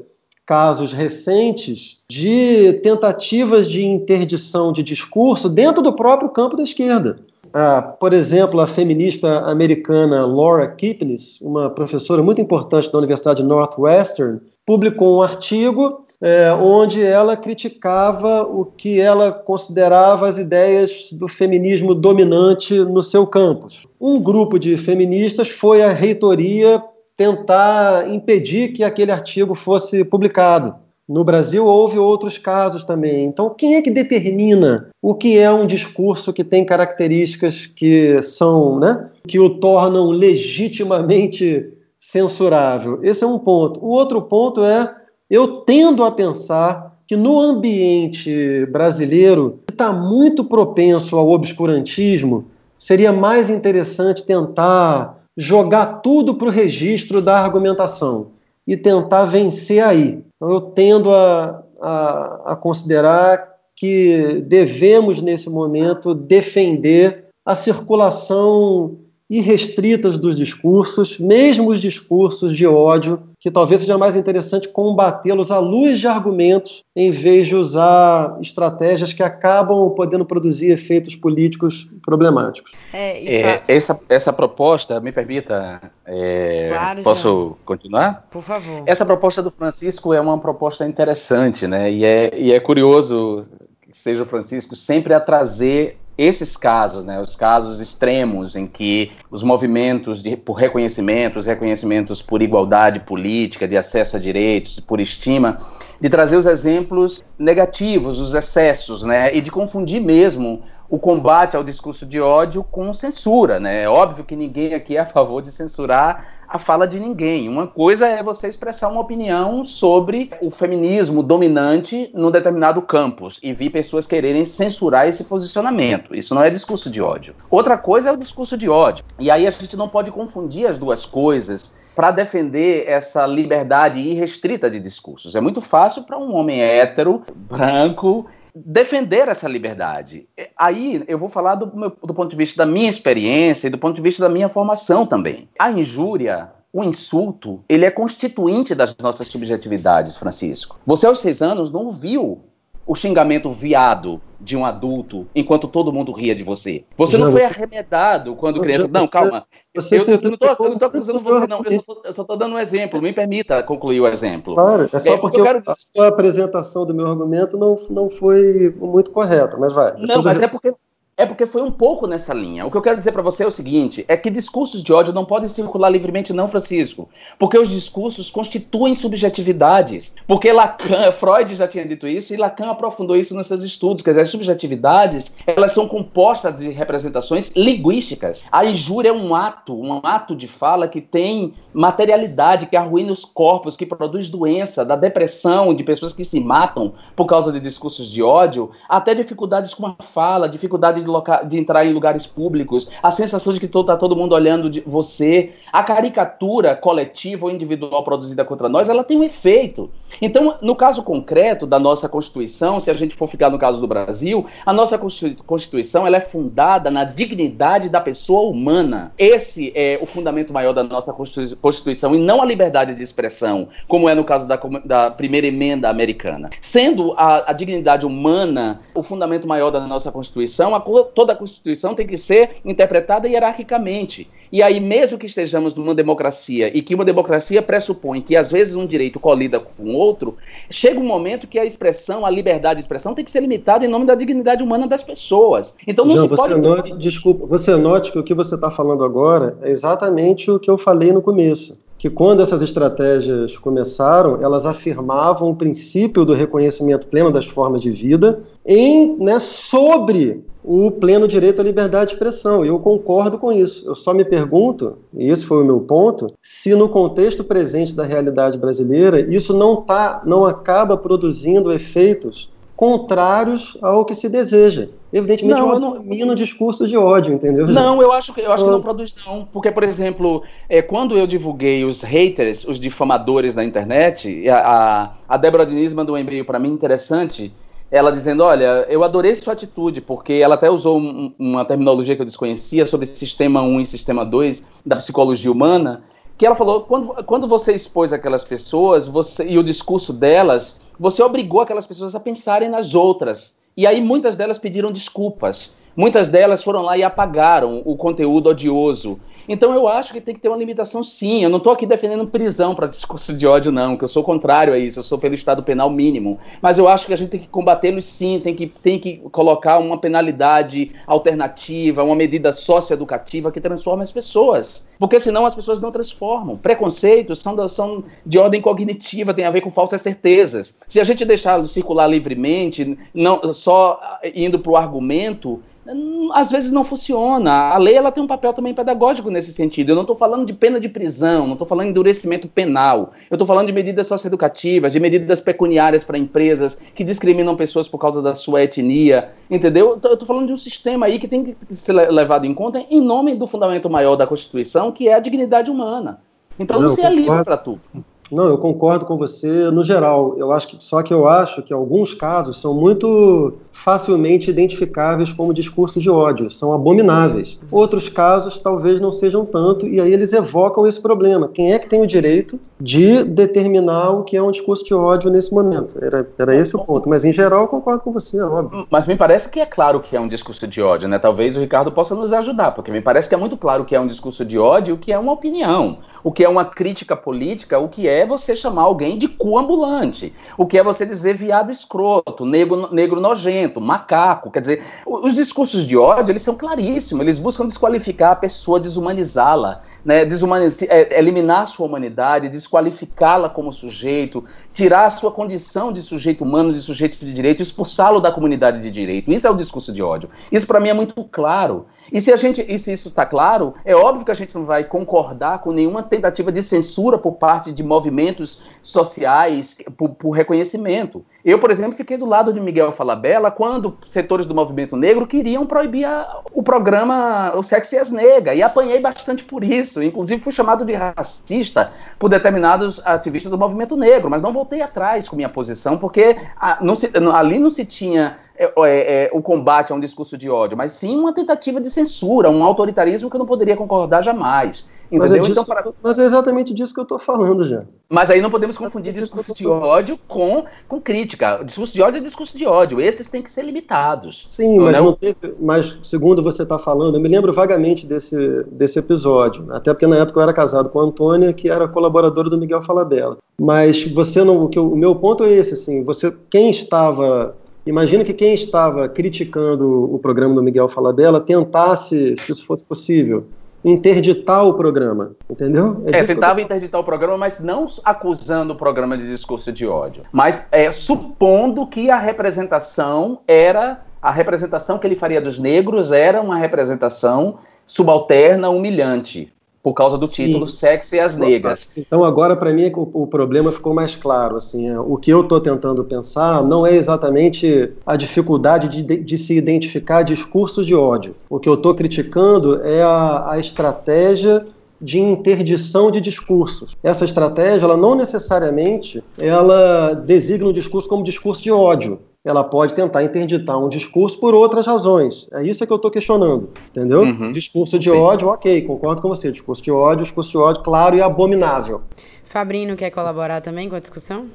casos recentes de tentativas de interdição de discurso dentro do próprio campo da esquerda. Ah, por exemplo, a feminista americana Laura Kipnis, uma professora muito importante da Universidade Northwestern, publicou um artigo é, onde ela criticava o que ela considerava as ideias do feminismo dominante no seu campus. Um grupo de feministas foi à reitoria tentar impedir que aquele artigo fosse publicado. No Brasil houve outros casos também. Então, quem é que determina o que é um discurso que tem características que são, né, que o tornam legitimamente censurável? Esse é um ponto. O outro ponto é eu tendo a pensar que no ambiente brasileiro que está muito propenso ao obscurantismo, seria mais interessante tentar jogar tudo para o registro da argumentação e tentar vencer aí. Então, eu tendo a, a, a considerar que devemos, nesse momento, defender a circulação irrestritas dos discursos, mesmo os discursos de ódio, que talvez seja mais interessante combatê-los à luz de argumentos, em vez de usar estratégias que acabam podendo produzir efeitos políticos problemáticos. É, é, essa, essa proposta, me permita, é, claro, posso continuar? Por favor. Essa proposta do Francisco é uma proposta interessante, né? E é, e é curioso que seja o Francisco sempre a trazer esses casos, né, os casos extremos em que os movimentos de, por reconhecimento, os reconhecimentos por igualdade política, de acesso a direitos, por estima, de trazer os exemplos negativos, os excessos, né, e de confundir mesmo o combate ao discurso de ódio com censura, né? É óbvio que ninguém aqui é a favor de censurar a fala de ninguém. Uma coisa é você expressar uma opinião sobre o feminismo dominante num determinado campus e vi pessoas quererem censurar esse posicionamento. Isso não é discurso de ódio. Outra coisa é o discurso de ódio. E aí a gente não pode confundir as duas coisas para defender essa liberdade irrestrita de discursos. É muito fácil para um homem hétero, branco, defender essa liberdade. Aí eu vou falar do, meu, do ponto de vista da minha experiência e do ponto de vista da minha formação também. A injúria o insulto, ele é constituinte das nossas subjetividades, Francisco. Você aos seis anos não viu o xingamento viado de um adulto enquanto todo mundo ria de você. Você não foi arremedado quando criança. Não, calma. Você eu, eu, eu, não tô acusando você, não. Eu só, tô, só tô dando um exemplo. Me permita concluir o exemplo. Claro, é só é, porque eu quero... a sua apresentação do meu argumento não, não foi muito correta, mas vai. Não, mas é porque é porque foi um pouco nessa linha. O que eu quero dizer para você é o seguinte: é que discursos de ódio não podem circular livremente, não, Francisco. Porque os discursos constituem subjetividades. Porque Lacan, Freud já tinha dito isso, e Lacan aprofundou isso nos seus estudos. Quer dizer, as subjetividades elas são compostas de representações linguísticas. A injúria é um ato, um ato de fala que tem materialidade, que arruína os corpos, que produz doença, da depressão, de pessoas que se matam por causa de discursos de ódio, até dificuldades com a fala, dificuldade de, loca... de entrar em lugares públicos, a sensação de que está todo mundo olhando de você, a caricatura coletiva ou individual produzida contra nós, ela tem um efeito. Então, no caso concreto da nossa Constituição, se a gente for ficar no caso do Brasil, a nossa Constituição ela é fundada na dignidade da pessoa humana. Esse é o fundamento maior da nossa Constituição e não a liberdade de expressão, como é no caso da, da primeira emenda americana. Sendo a, a dignidade humana o fundamento maior da nossa Constituição, a toda a Constituição tem que ser interpretada hierarquicamente. E aí, mesmo que estejamos numa democracia e que uma democracia pressupõe que às vezes um direito colida com outro, chega um momento que a expressão, a liberdade de expressão tem que ser limitada em nome da dignidade humana das pessoas. Então não Jean, se você pode. Note, desculpa, você note que o que você está falando agora é exatamente o que eu falei no começo que quando essas estratégias começaram, elas afirmavam o princípio do reconhecimento pleno das formas de vida em, né, sobre o pleno direito à liberdade de expressão. E eu concordo com isso. Eu só me pergunto, e esse foi o meu ponto, se no contexto presente da realidade brasileira isso não tá, não acaba produzindo efeitos contrários ao que se deseja. Evidentemente, não, eu não domino discurso de ódio, entendeu? Não, eu acho que eu acho que não produz não, porque por exemplo, é, quando eu divulguei os haters, os difamadores na internet, a, a Débora Diniz mandou um e-mail para mim interessante, ela dizendo, olha, eu adorei sua atitude, porque ela até usou um, uma terminologia que eu desconhecia sobre sistema 1 e sistema 2 da psicologia humana, que ela falou, quando, quando você expôs aquelas pessoas, você e o discurso delas você obrigou aquelas pessoas a pensarem nas outras. E aí muitas delas pediram desculpas. Muitas delas foram lá e apagaram o conteúdo odioso. Então eu acho que tem que ter uma limitação sim. Eu não estou aqui defendendo prisão para discurso de ódio, não, que eu sou contrário a isso, eu sou pelo Estado penal mínimo. Mas eu acho que a gente tem que combatê-los sim, tem que, tem que colocar uma penalidade alternativa, uma medida socioeducativa que transforme as pessoas. Porque senão as pessoas não transformam. Preconceitos são, são de ordem cognitiva, tem a ver com falsas certezas. Se a gente deixar circular livremente, não só indo para o argumento, às vezes não funciona. A lei ela tem um papel também pedagógico nesse sentido. Eu não estou falando de pena de prisão, não estou falando de endurecimento penal. Eu estou falando de medidas socioeducativas, de medidas pecuniárias para empresas que discriminam pessoas por causa da sua etnia, entendeu? Eu estou falando de um sistema aí que tem que ser levado em conta em nome do fundamento maior da Constituição, que é a dignidade humana. Então não, não se é livre para tudo. Não, eu concordo com você no geral. Eu acho que só que eu acho que alguns casos são muito facilmente identificáveis como discurso de ódio, são abomináveis. Outros casos talvez não sejam tanto, e aí eles evocam esse problema. Quem é que tem o direito de determinar o que é um discurso de ódio nesse momento? Era, era esse o ponto. Mas em geral eu concordo com você, é óbvio. Mas me parece que é claro que é um discurso de ódio, né? Talvez o Ricardo possa nos ajudar, porque me parece que é muito claro que é um discurso de ódio, o que é uma opinião, o que é uma crítica política, o que é você chamar alguém de cu ambulante, o que é você dizer viado escroto, negro, negro nojento macaco. Quer dizer, os discursos de ódio, eles são claríssimos, eles buscam desqualificar a pessoa, desumanizá-la, né, desumaniz... É, eliminar a sua humanidade, desqualificá-la como sujeito, tirar a sua condição de sujeito humano, de sujeito de direito, expulsá-lo da comunidade de direito. Isso é o discurso de ódio. Isso para mim é muito claro. E se a gente, e se isso está claro, é óbvio que a gente não vai concordar com nenhuma tentativa de censura por parte de movimentos sociais por, por reconhecimento. Eu, por exemplo, fiquei do lado de Miguel Falabella quando setores do movimento negro queriam proibir a, o programa O Sexo e as Negas, e apanhei bastante por isso. Inclusive, fui chamado de racista por determinados ativistas do movimento negro, mas não voltei atrás com minha posição, porque a, não se, ali não se tinha é, é, é, o combate a um discurso de ódio, mas sim uma tentativa de censura, um autoritarismo que eu não poderia concordar jamais. Mas é, disso, então, para... mas é, exatamente disso que eu estou falando já. Mas aí não podemos confundir discurso de ódio com, com crítica. O discurso de ódio é discurso de ódio. Esses têm que ser limitados. Sim, mas, não teve, mas segundo você está falando, eu me lembro vagamente desse, desse episódio. Até porque na época eu era casado com a Antônia, que era colaboradora do Miguel Falabella. Mas você não. O, que o meu ponto é esse, assim, você. Quem estava Imagina que quem estava criticando o programa do Miguel Falabella tentasse, se isso fosse possível, interditar o programa, entendeu? É, é tentava tô... interditar o programa, mas não acusando o programa de discurso de ódio, mas é, supondo que a representação era a representação que ele faria dos negros era uma representação subalterna, humilhante por causa do título Sim. Sexo e as Negras. Então agora para mim o, o, problema ficou mais claro. Assim, é, o que eu estou tentando pensar não é exatamente a dificuldade de, de, se identificar discurso de ódio. O que eu estou criticando é a, a estratégia de interdição de discursos. Essa estratégia, ela não necessariamente ela designa o discurso como discurso de ódio ela pode tentar interditar um discurso por outras razões. É isso que eu estou questionando, entendeu? Uhum. Discurso de Sim. ódio, ok, concordo com você. Discurso de ódio, discurso de ódio, claro e abominável. Fabrino quer colaborar também com a discussão?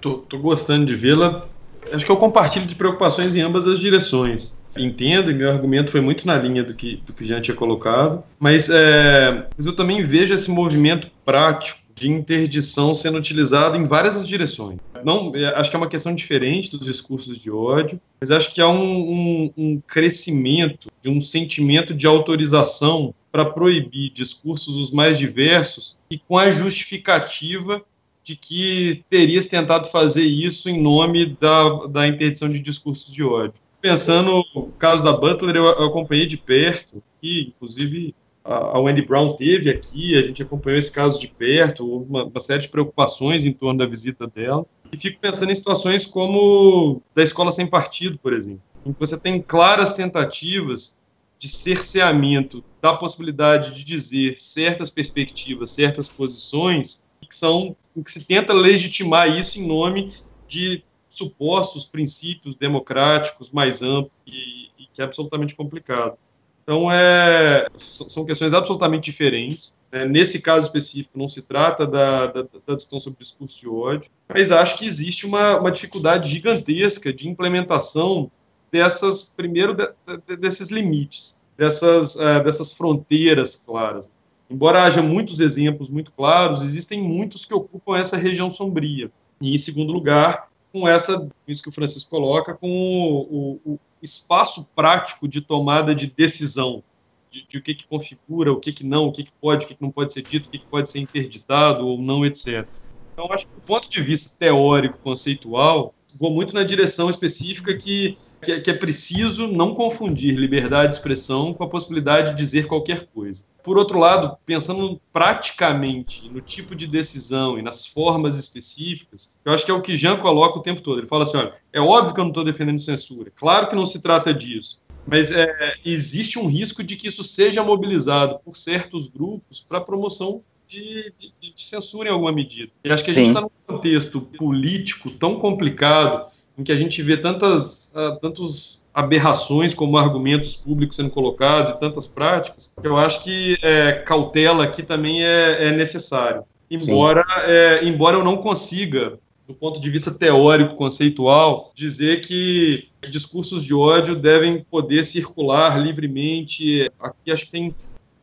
Tô, tô gostando de vê-la. Acho que eu compartilho de preocupações em ambas as direções. entendo e meu argumento foi muito na linha do que, do que já tinha colocado, mas, é, mas eu também vejo esse movimento prático de interdição sendo utilizado em várias direções. Não, é, acho que é uma questão diferente dos discursos de ódio, mas acho que há um, um, um crescimento de um sentimento de autorização para proibir discursos os mais diversos e com a justificativa de que terias tentado fazer isso em nome da, da interdição de discursos de ódio. Pensando no caso da Butler, eu acompanhei de perto, e inclusive a Wendy Brown teve aqui, a gente acompanhou esse caso de perto, houve uma, uma, série de preocupações em torno da visita dela, e fico pensando em situações como da escola sem partido, por exemplo, em que você tem claras tentativas de cerceamento da possibilidade de dizer certas perspectivas, certas posições, que são em que se tenta legitimar isso em nome de supostos princípios democráticos mais amplos e, e que é absolutamente complicado. Então, é, são questões absolutamente diferentes. Né? Nesse caso específico, não se trata da, da, da, discussão sobre discurso de ódio, mas acho que existe uma, uma dificuldade gigantesca de implementação dessas, primeiro, de, de, desses limites, dessas, uh, dessas fronteiras claras. Embora haja muitos exemplos muito claros, existem muitos que ocupam essa região sombria. E, em segundo lugar, com essa, isso que o Francisco coloca, com o, o, espaço prático de tomada de decisão, de, de o que, que configura, o que, que não, o que, que pode, o que, que não pode ser dito, o que, que pode ser interditado ou não, etc. Então, acho que do ponto de vista teórico, conceitual, vou muito na direção específica que, que, que é preciso não confundir liberdade de expressão com a possibilidade de dizer qualquer coisa. Por outro lado, pensando praticamente no tipo de decisão e nas formas específicas, eu acho que é o que Jean coloca o tempo todo. Ele fala assim: olha, é óbvio que eu não estou defendendo censura, claro que não se trata disso, mas é, existe um risco de que isso seja mobilizado por certos grupos para promoção de, de, de, censura em alguma medida. E acho que a Sim. gente está num contexto político tão complicado em que a gente vê tantas, uh, tantos aberrações como argumentos públicos sendo colocados e tantas práticas, eu acho que é, cautela aqui também é, é necessário. Embora, é, embora eu não consiga, do ponto de vista teórico, conceitual, dizer que discursos de ódio devem poder circular livremente. Aqui acho que tem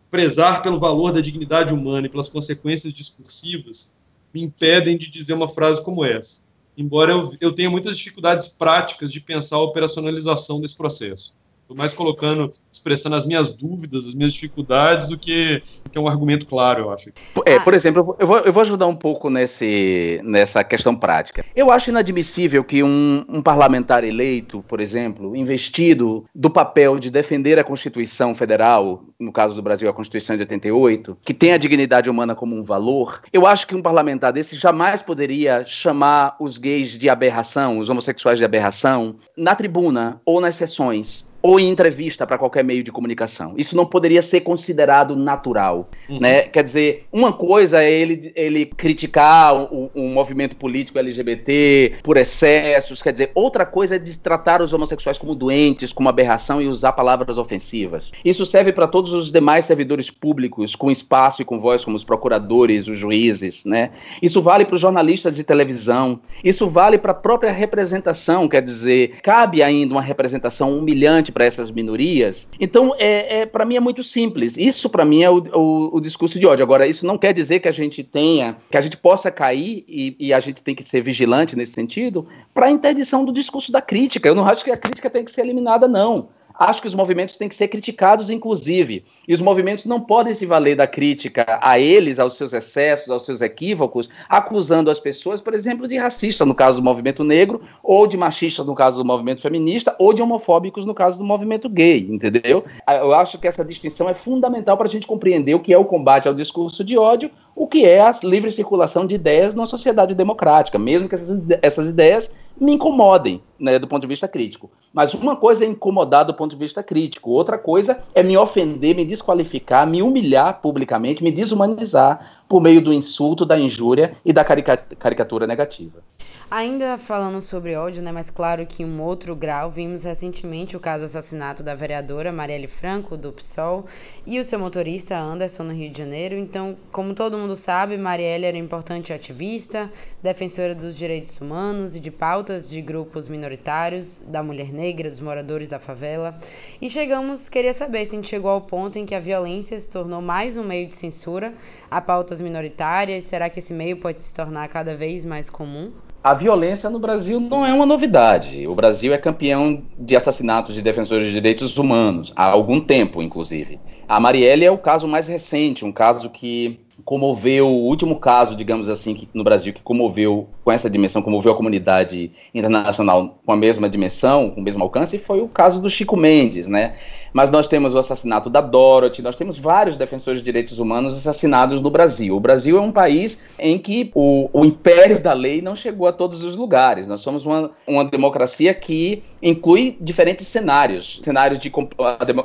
prezar pelo valor da dignidade humana e pelas consequências discursivas me impedem de dizer uma frase como essa embora eu, eu tenha muitas dificuldades práticas de pensar a operacionalização desse processo. Estou mais colocando, expressando as minhas dúvidas, as minhas dificuldades, do que, que é um argumento claro, eu acho. É, por exemplo, eu vou, eu vou ajudar um pouco nesse, nessa questão prática. Eu acho inadmissível que um, um parlamentar eleito, por exemplo, investido do papel de defender a Constituição Federal, no caso do Brasil, a Constituição de 88, que tem a dignidade humana como um valor, eu acho que um parlamentar desse jamais poderia chamar os gays de aberração, os homossexuais de aberração, na tribuna ou nas sessões ou em entrevista para qualquer meio de comunicação. Isso não poderia ser considerado natural, uhum. né? Quer dizer, uma coisa é ele, ele criticar o, o, movimento político LGBT por excessos, quer dizer, outra coisa é de tratar os homossexuais como doentes, como aberração e usar palavras ofensivas. Isso serve para todos os demais servidores públicos com espaço e com voz, como os procuradores, os juízes, né? Isso vale para os jornalistas de televisão, isso vale para a própria representação, quer dizer, cabe ainda uma representação humilhante para essas minorias. Então, é, é para mim é muito simples. Isso para mim é o, o, o, discurso de ódio. Agora, isso não quer dizer que a gente tenha, que a gente possa cair e, e a gente tem que ser vigilante nesse sentido para a interdição do discurso da crítica. Eu não acho que a crítica tem que ser eliminada, não. Acho que os movimentos têm que ser criticados, inclusive. E os movimentos não podem se valer da crítica a eles, aos seus excessos, aos seus equívocos, acusando as pessoas, por exemplo, de racista, no caso do movimento negro, ou de machista, no caso do movimento feminista, ou de homofóbicos, no caso do movimento gay, entendeu? Eu acho que essa distinção é fundamental para a gente compreender o que é o combate ao discurso de ódio, o que é a livre circulação de ideias numa sociedade democrática, mesmo que essas, essas ideias me incomodem, né, do ponto de vista crítico. Mas uma coisa é incomodar do ponto de vista crítico, outra coisa é me ofender, me desqualificar, me humilhar publicamente, me desumanizar por meio do insulto, da injúria e da caricatura negativa. Ainda falando sobre ódio, né, mas claro que em um outro grau, vimos recentemente o caso assassinato da vereadora Marielle Franco, do PSOL, e o seu motorista Anderson, no Rio de Janeiro. Então, como todo mundo sabe, Marielle era importante ativista, defensora dos direitos humanos e de pautas de grupos minoritários, da mulher negra, dos moradores da favela. E chegamos, queria saber se a gente chegou ao ponto em que a violência se tornou mais um meio de censura a pautas minoritárias. Será que esse meio pode se tornar cada vez mais comum? A violência no Brasil não é uma novidade. O Brasil é campeão de assassinatos de defensores de direitos humanos, há algum tempo, inclusive. A Marielle é o caso mais recente, um caso que comoveu, o último caso, digamos assim, no Brasil, que comoveu, com essa dimensão, comoveu a comunidade internacional com a mesma dimensão, com o mesmo alcance, foi o caso do Chico Mendes, né? Mas nós temos o assassinato da Dorothy, nós temos vários defensores de direitos humanos assassinados no Brasil. O Brasil é um país em que o, o império da lei não chegou a todos os lugares. Nós somos uma, uma democracia que inclui diferentes cenários. Cenários de,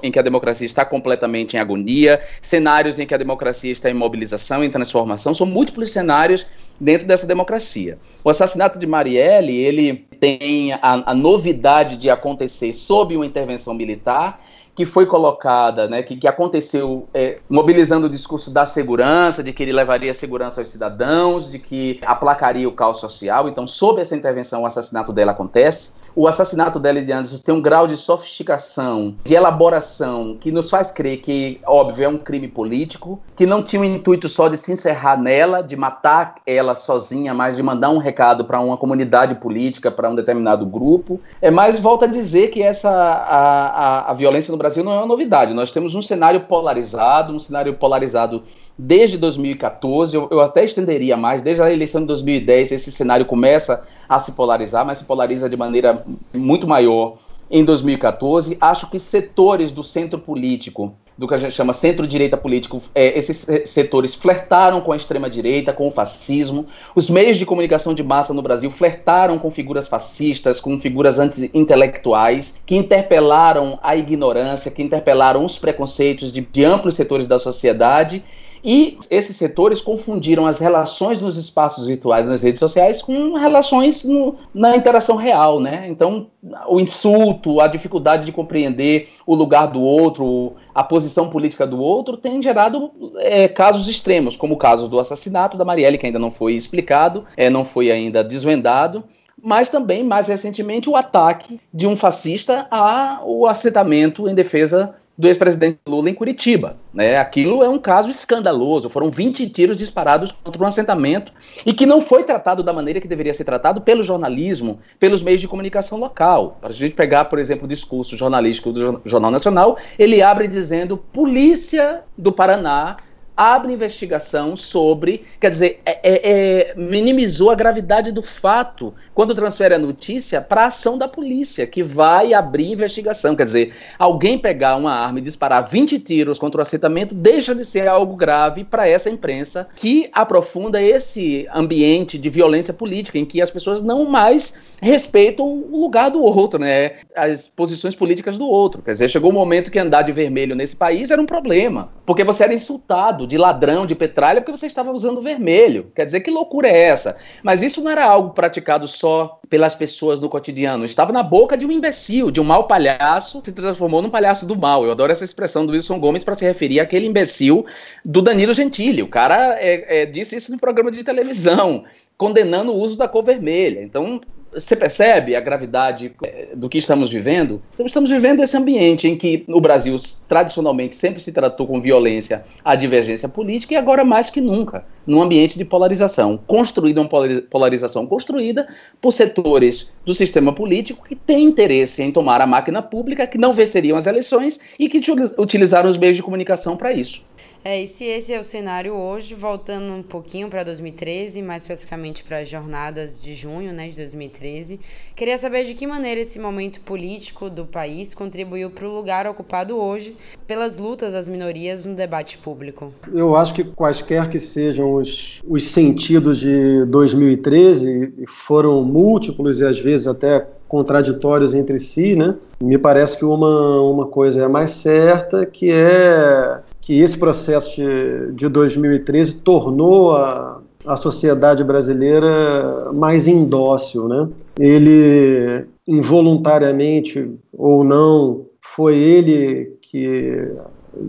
em que a democracia está completamente em agonia, cenários em que a democracia está em mobilização, em transformação. São múltiplos cenários dentro dessa democracia. O assassinato de Marielle, ele tem a, a novidade de acontecer sob uma intervenção militar que foi colocada, né, que, que aconteceu é, mobilizando o discurso da segurança, de que ele levaria segurança aos cidadãos, de que aplacaria o caos social. Então, sob essa intervenção, o assassinato dela acontece o assassinato dela de Anderson tem um grau de sofisticação, de elaboração, que nos faz crer que, óbvio, é um crime político, que não tinha o intuito só de se encerrar nela, de matar ela sozinha, mas de mandar um recado para uma comunidade política, para um determinado grupo. É mais volta a dizer que essa a, a, a violência no Brasil não é uma novidade. Nós temos um cenário polarizado, um cenário polarizado desde 2014, eu, eu, até estenderia mais, desde a eleição de 2010, esse cenário começa a se polarizar, mas se polariza de maneira muito maior em 2014. Acho que setores do centro político, do que a gente chama centro-direita político, é, esses setores flertaram com a extrema-direita, com o fascismo. Os meios de comunicação de massa no Brasil flertaram com figuras fascistas, com figuras anti-intelectuais, que interpelaram a ignorância, que interpelaram os preconceitos de, de amplos setores da sociedade e esses setores confundiram as relações nos espaços virtuais, nas redes sociais, com relações no, na interação real, né? Então, o insulto, a dificuldade de compreender o lugar do outro, a posição política do outro, tem gerado é, casos extremos, como o caso do assassinato da Marielle, que ainda não foi explicado, é, não foi ainda desvendado mas também, mais recentemente, o ataque de um fascista ao assentamento em defesa do ex-presidente Lula em Curitiba. Né? Aquilo é um caso escandaloso. Foram 20 tiros disparados contra um assentamento e que não foi tratado da maneira que deveria ser tratado pelo jornalismo, pelos meios de comunicação local. Para a gente pegar, por exemplo, o discurso jornalístico do Jornal Nacional, ele abre dizendo: Polícia do Paraná abre investigação sobre, quer dizer, é, é, é, minimizou a gravidade do fato quando transfere a notícia para a ação da polícia, que vai abrir investigação. Quer dizer, alguém pegar uma arma e disparar 20 tiros contra o assentamento deixa de ser algo grave para essa imprensa que aprofunda esse ambiente de violência política, em que as pessoas não mais respeitam o lugar do outro, né? As posições políticas do outro. Quer dizer, chegou um momento que andar de vermelho nesse país era um problema, porque você era insultado de ladrão de petralha porque você estava usando vermelho. Quer dizer, que loucura é essa? Mas isso não era algo praticado só pelas pessoas no cotidiano. Estava na boca de um imbecil, de um mau palhaço, se transformou num palhaço do mal. Eu adoro essa expressão do Wilson Gomes para se referir àquele imbecil do Danilo Gentili. O cara é, é, disse isso no programa de televisão, condenando o uso da cor vermelha. Então, você percebe a gravidade é, do que estamos vivendo? Então, estamos vivendo esse ambiente em que o Brasil tradicionalmente sempre se tratou com violência a divergência política e agora mais que nunca, num ambiente de polarização, construída uma polarização construída por setores do sistema político que têm interesse em tomar a máquina pública, que não venceriam as eleições e que utilizaram os meios de comunicação para isso. É, e se esse é o cenário hoje, voltando um pouquinho para 2013, mais especificamente para as jornadas de junho né, de 2013, queria saber de que maneira esse momento político do país contribuiu para o lugar ocupado hoje pelas lutas das minorias no debate público. Eu acho que quaisquer que sejam os, os sentidos de 2013, foram múltiplos e às vezes até contraditórios entre si, né? Me parece que uma, uma coisa é mais certa, que é que esse processo de, de 2013 tornou a, a sociedade brasileira mais indócil, né? Ele involuntariamente ou não foi ele que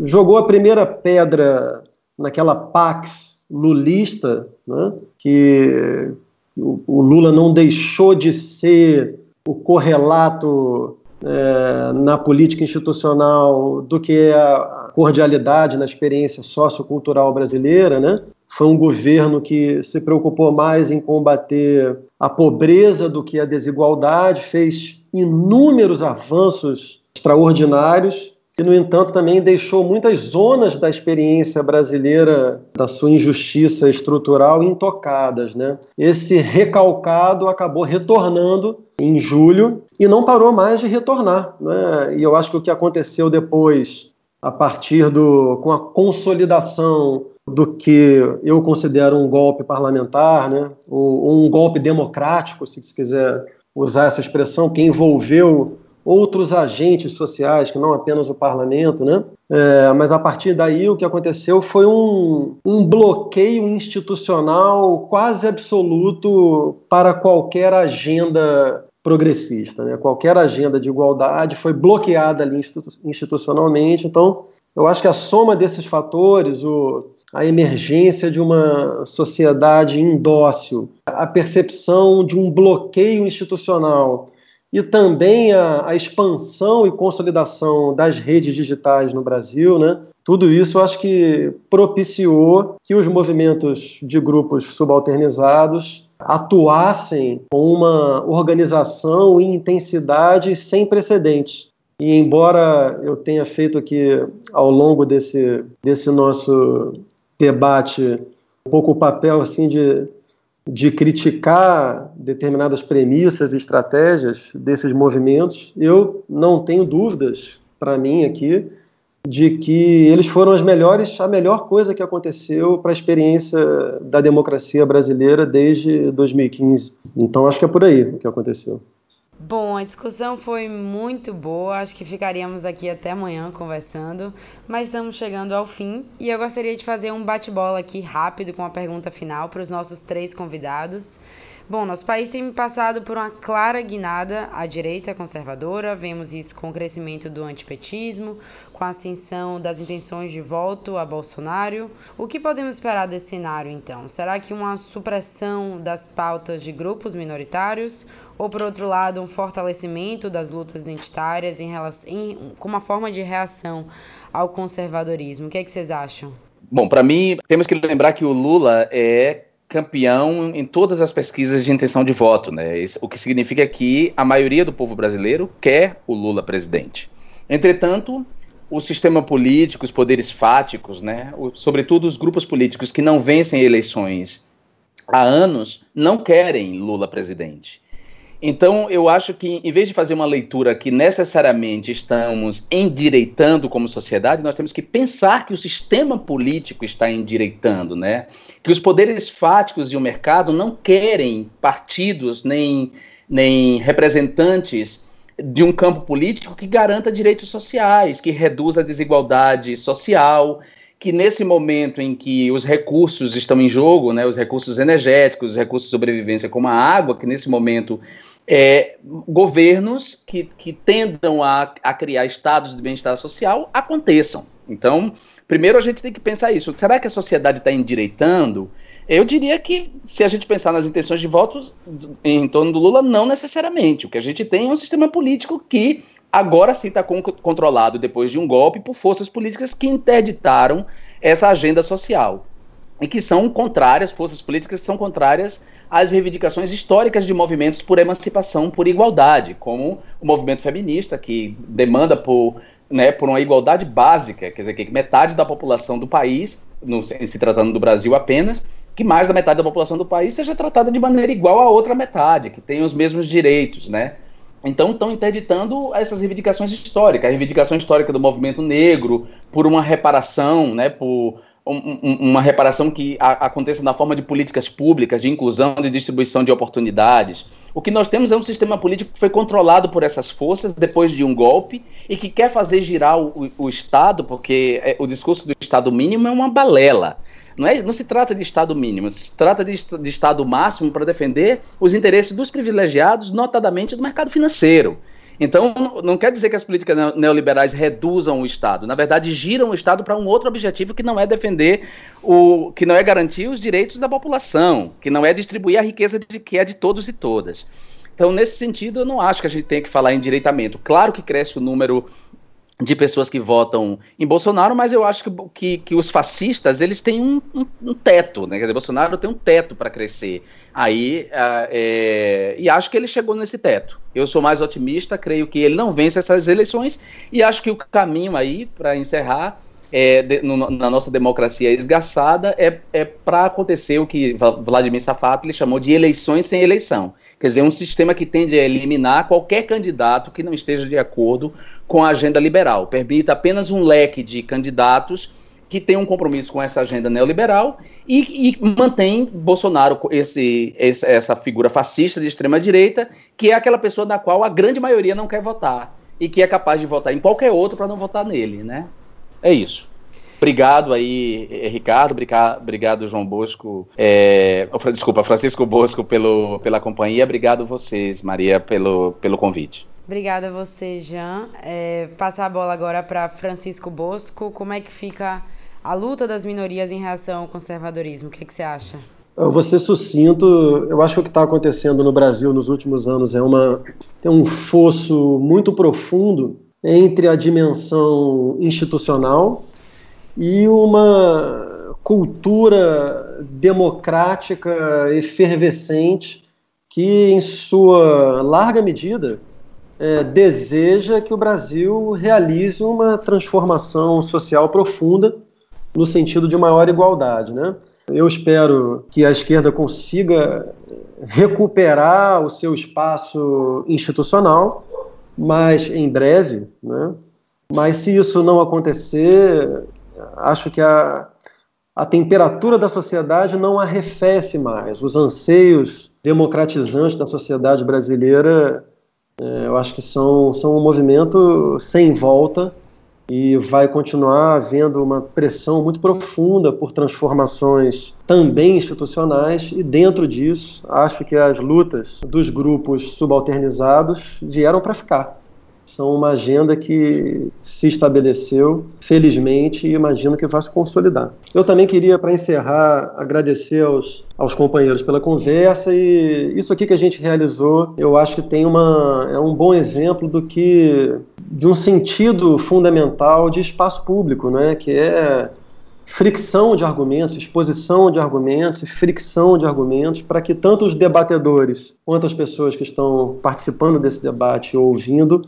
jogou a primeira pedra naquela pax lulista, né? Que o, Lula não deixou de ser o correlato é, na política institucional do que é a cordialidade na experiência sociocultural brasileira, né? Foi um governo que se preocupou mais em combater a pobreza do que a desigualdade, fez inúmeros avanços extraordinários e, no entanto, também deixou muitas zonas da experiência brasileira, da sua injustiça estrutural, intocadas. Né? Esse recalcado acabou retornando em julho e não parou mais de retornar. Né? E eu acho que o que aconteceu depois, a partir do com a consolidação do que eu considero um golpe parlamentar, né? ou, ou um golpe democrático, se se quiser usar essa expressão, que envolveu outros agentes sociais, que não apenas o parlamento, né? É, mas a partir daí o que aconteceu foi um, um bloqueio institucional quase absoluto para qualquer agenda progressista. Né? Qualquer agenda de igualdade foi bloqueada ali institu institucionalmente. Então, eu acho que a soma desses fatores, o, a emergência de uma sociedade indócil, a percepção de um bloqueio institucional e também a, a, expansão e consolidação das redes digitais no Brasil, né? Tudo isso eu acho que propiciou que os movimentos de grupos subalternizados atuassem com uma organização e intensidade sem precedentes. E embora eu tenha feito aqui ao longo desse, desse nosso debate um pouco o papel assim de de criticar determinadas premissas e estratégias desses movimentos, eu não tenho dúvidas, para mim aqui, de que eles foram as melhores, a melhor coisa que aconteceu para a experiência da democracia brasileira desde 2015. Então acho que é por aí o que aconteceu. Bom, a discussão foi muito boa, acho que ficaríamos aqui até amanhã conversando, mas estamos chegando ao fim e eu gostaria de fazer um bate-bola aqui rápido com a pergunta final para os nossos três convidados. Bom, nosso país tem passado por uma clara guinada à direita conservadora, vemos isso com o crescimento do antipetismo, com a ascensão das intenções de voto a Bolsonaro. O que podemos esperar desse cenário, então? Será que uma supressão das pautas de grupos minoritários ou por outro lado um fortalecimento das lutas identitárias em relação, em, como uma forma de reação ao conservadorismo. O que, é que vocês acham? Bom, para mim temos que lembrar que o Lula é campeão em todas as pesquisas de intenção de voto, né? O que significa que a maioria do povo brasileiro quer o Lula presidente. Entretanto, o sistema político, os poderes fáticos, né, sobretudo os grupos políticos que não vencem eleições há anos, não querem Lula presidente. Então, eu acho que, em vez de fazer uma leitura que necessariamente estamos endireitando como sociedade, nós temos que pensar que o sistema político está endireitando, né? Que os poderes fáticos e o mercado não querem partidos nem, nem representantes de um campo político que garanta direitos sociais, que reduza a desigualdade social, que nesse momento em que os recursos estão em jogo, né, os recursos energéticos, os recursos de sobrevivência como a água, que nesse momento é, governos que, que tendam a, a criar estados de bem-estar social aconteçam. Então, primeiro a gente tem que pensar isso. Será que a sociedade está endireitando? Eu diria que, se a gente pensar nas intenções de votos em torno do Lula, não necessariamente. O que a gente tem é um sistema político que agora sim está controlado depois de um golpe por forças políticas que interditaram essa agenda social e que são contrárias, forças políticas que são contrárias às reivindicações históricas de movimentos por emancipação, por igualdade, como o movimento feminista, que demanda por, né, por uma igualdade básica, quer dizer, que metade da população do país, no, se tratando do Brasil apenas, que mais da metade da população do país seja tratada de maneira igual à outra metade, que tenha os mesmos direitos, né? Então estão interditando essas reivindicações históricas, a reivindicação histórica do movimento negro por uma reparação, né, por um, uma reparação que a, aconteça na forma de políticas públicas, de inclusão, de distribuição de oportunidades. O que nós temos é um sistema político que foi controlado por essas forças depois de um golpe e que quer fazer girar o, o Estado, porque é, o discurso do Estado mínimo é uma balela. Não, é, não se trata de Estado mínimo, se trata de, de Estado máximo para defender os interesses dos privilegiados, notadamente do mercado financeiro. Então, não quer dizer que as políticas neoliberais reduzam o Estado. Na verdade, giram o Estado para um outro objetivo que não é defender o. que não é garantir os direitos da população, que não é distribuir a riqueza de, que é de todos e todas. Então, nesse sentido, eu não acho que a gente tem que falar em direitamento. Claro que cresce o número de pessoas que votam em Bolsonaro, mas eu acho que, que, que os fascistas eles têm um, um, um, teto, né? Quer dizer, Bolsonaro tem um teto para crescer. Aí uh, é, e acho que ele chegou nesse teto. Eu sou mais otimista, creio que ele não vence essas eleições e acho que o caminho aí para encerrar é, de, no, na nossa democracia esgaçada é, é para acontecer o que Vladimir Safato ele chamou de eleições sem eleição. Quer dizer, um sistema que tende a eliminar qualquer candidato que não esteja de acordo com a agenda liberal. Permita apenas um leque de candidatos que tem um compromisso com essa agenda neoliberal e, e mantém Bolsonaro, esse, esse, essa figura fascista de extrema direita, que é aquela pessoa da qual a grande maioria não quer votar e que é capaz de votar em qualquer outro para não votar nele, né? É isso. Obrigado aí, eh, Ricardo, obrigado, João Bosco, é, desculpa, Francisco Bosco pelo, pela companhia, obrigado vocês, Maria, pelo, pelo convite. Obrigada a você, Jean. É, passar a bola agora para Francisco Bosco. Como é que fica a luta das minorias em relação ao conservadorismo? O que, é que você acha? Eu vou ser sucinto. Eu acho que o que está acontecendo no Brasil nos últimos anos é uma tem um fosso muito profundo entre a dimensão institucional e uma cultura democrática efervescente que, em sua larga medida, é, deseja que o Brasil realize uma transformação social profunda no sentido de maior igualdade. Né? Eu espero que a esquerda consiga recuperar o seu espaço institucional, mas em breve. Né? Mas se isso não acontecer, acho que a, a temperatura da sociedade não arrefece mais. Os anseios democratizantes da sociedade brasileira é, eu acho que são, são um movimento sem volta e vai continuar havendo uma pressão muito profunda por transformações também institucionais, e dentro disso, acho que as lutas dos grupos subalternizados vieram para ficar são uma agenda que se estabeleceu, felizmente, e imagino que vai se consolidar. Eu também queria, para encerrar, agradecer aos, aos companheiros pela conversa e isso aqui que a gente realizou, eu acho que tem uma, é um bom exemplo do que de um sentido fundamental de espaço público, né, que é fricção de argumentos, exposição de argumentos fricção de argumentos para que tanto os debatedores quanto as pessoas que estão participando desse debate e ouvindo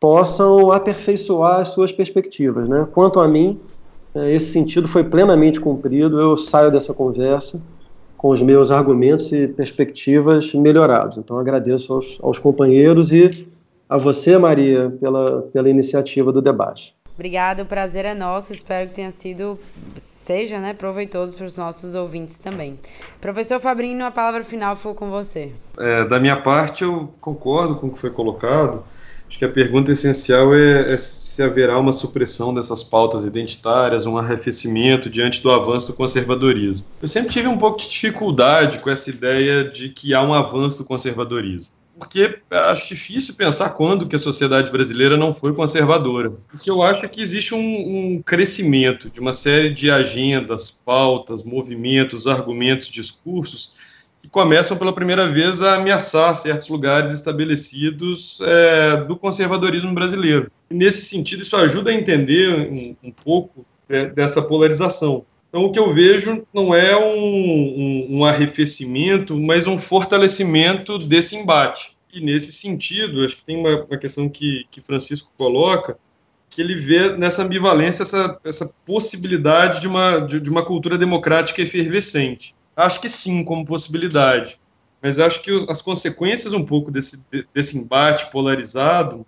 possam aperfeiçoar as suas perspectivas. Né? Quanto a mim, é, esse sentido foi plenamente cumprido. Eu saio dessa conversa com os meus argumentos e perspectivas melhorados. Então, agradeço aos, aos companheiros e a você, Maria, pela, pela iniciativa do debate. Obrigada, o prazer é nosso. Espero que tenha sido, seja né, proveitoso para os nossos ouvintes também. Professor Fabrinho, a palavra final foi com você. É, da minha parte, eu concordo com o que foi colocado. Acho que a pergunta essencial é, é, se haverá uma supressão dessas pautas identitárias, um arrefecimento diante do avanço do conservadorismo. Eu sempre tive um pouco de dificuldade com essa ideia de que há um avanço do conservadorismo. Porque acho difícil pensar quando que a sociedade brasileira não foi conservadora. O que eu acho é que existe um, um crescimento de uma série de agendas, pautas, movimentos, argumentos, discursos que começam pela primeira vez a ameaçar certos lugares estabelecidos é, do conservadorismo brasileiro. E nesse sentido, isso ajuda a entender um, um pouco é, dessa polarização. Então, o que eu vejo não é um, um, um, arrefecimento, mas um fortalecimento desse embate. E nesse sentido, acho que tem uma, uma questão que, que Francisco coloca, que ele vê nessa ambivalência essa, essa possibilidade de uma, de, de uma cultura democrática efervescente. Acho que sim, como possibilidade. Mas acho que os, as consequências um pouco desse, desse embate polarizado,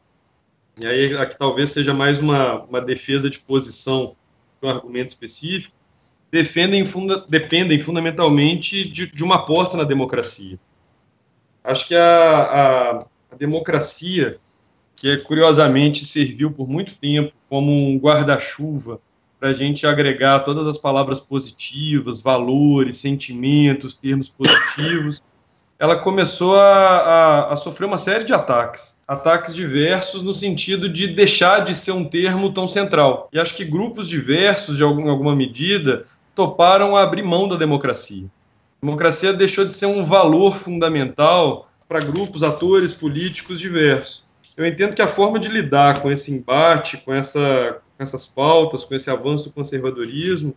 e aí aqui talvez seja mais uma, uma defesa de posição um argumento específico, defendem funda, dependem fundamentalmente de, de, uma aposta na democracia. Acho que a, a, a democracia, que é, curiosamente serviu por muito tempo como um guarda-chuva para a gente agregar todas as palavras positivas, valores, sentimentos, termos positivos, ela começou a, a, a, sofrer uma série de ataques. Ataques diversos no sentido de deixar de ser um termo tão central. E acho que grupos diversos, de algum, alguma medida, toparam abrir mão da democracia. A democracia deixou de ser um valor fundamental para grupos, atores políticos diversos. Eu entendo que a forma de lidar com esse embate, com, essa, essas pautas, com esse avanço do conservadorismo,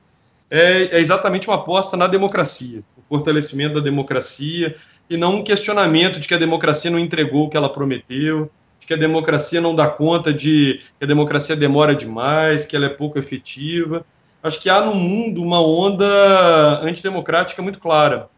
é, é exatamente uma aposta na democracia, o fortalecimento da democracia, e não um questionamento de que a democracia não entregou o que ela prometeu, de que a democracia não dá conta de que a democracia demora demais, que ela é pouco efetiva. Acho que há no mundo uma onda antidemocrática muito clara,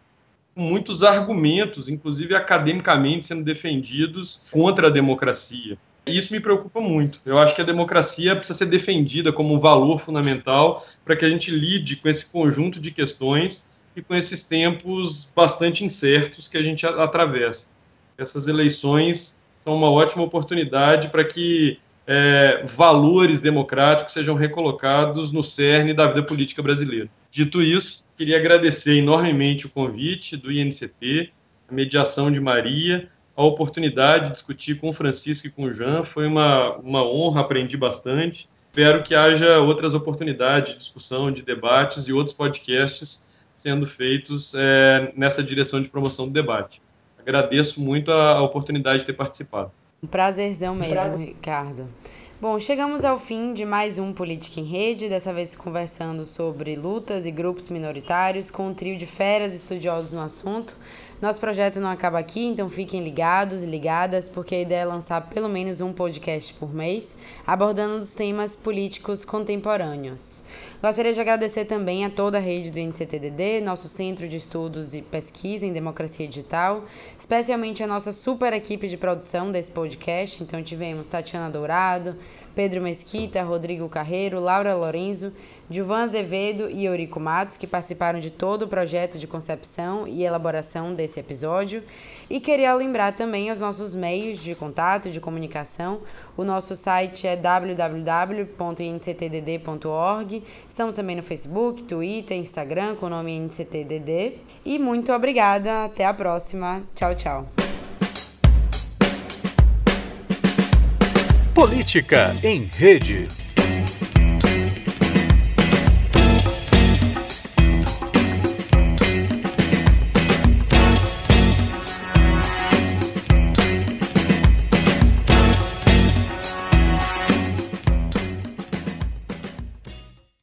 com muitos argumentos, inclusive academicamente, sendo defendidos contra a democracia. E isso me preocupa muito. Eu acho que a democracia precisa ser defendida como um valor fundamental para que a gente lide com esse conjunto de questões e com esses tempos bastante incertos que a gente atravessa. Essas eleições são uma ótima oportunidade para que é, valores democráticos sejam recolocados no cerne da vida política brasileira. Dito isso, queria agradecer enormemente o convite do INCT, a mediação de Maria, a oportunidade de discutir com o Francisco e com o Jean. Foi uma, uma honra, aprendi bastante. Espero que haja outras oportunidades de discussão, de debates e outros podcasts sendo feitos é, nessa direção de promoção do debate. Agradeço muito a, a oportunidade de ter participado. Um prazerzão mesmo, Prazer. Ricardo. Bom, chegamos ao fim de mais um Política em Rede, dessa vez conversando sobre lutas e grupos minoritários com um trio de feras estudiosos no assunto. Nosso projeto não acaba aqui, então fiquem ligados e ligadas, porque a ideia é lançar pelo menos um podcast por mês, abordando os temas políticos contemporâneos. Gostaria de agradecer também a toda a rede do NCTDD, nosso Centro de Estudos e Pesquisa em Democracia Digital, especialmente a nossa super equipe de produção desse podcast. Então tivemos Tatiana Dourado, Pedro Mesquita, Rodrigo Carreiro, Laura Lorenzo, Gilvan Azevedo e Eurico Matos, que participaram de todo o projeto de concepção e elaboração desse episódio. E queria lembrar também os nossos meios de contato, de comunicação. O nosso site é www.inctdd.org. Estamos também no Facebook, Twitter, Instagram com o nome INCTDD. E muito obrigada. Até a próxima. Tchau, tchau. Política em Rede.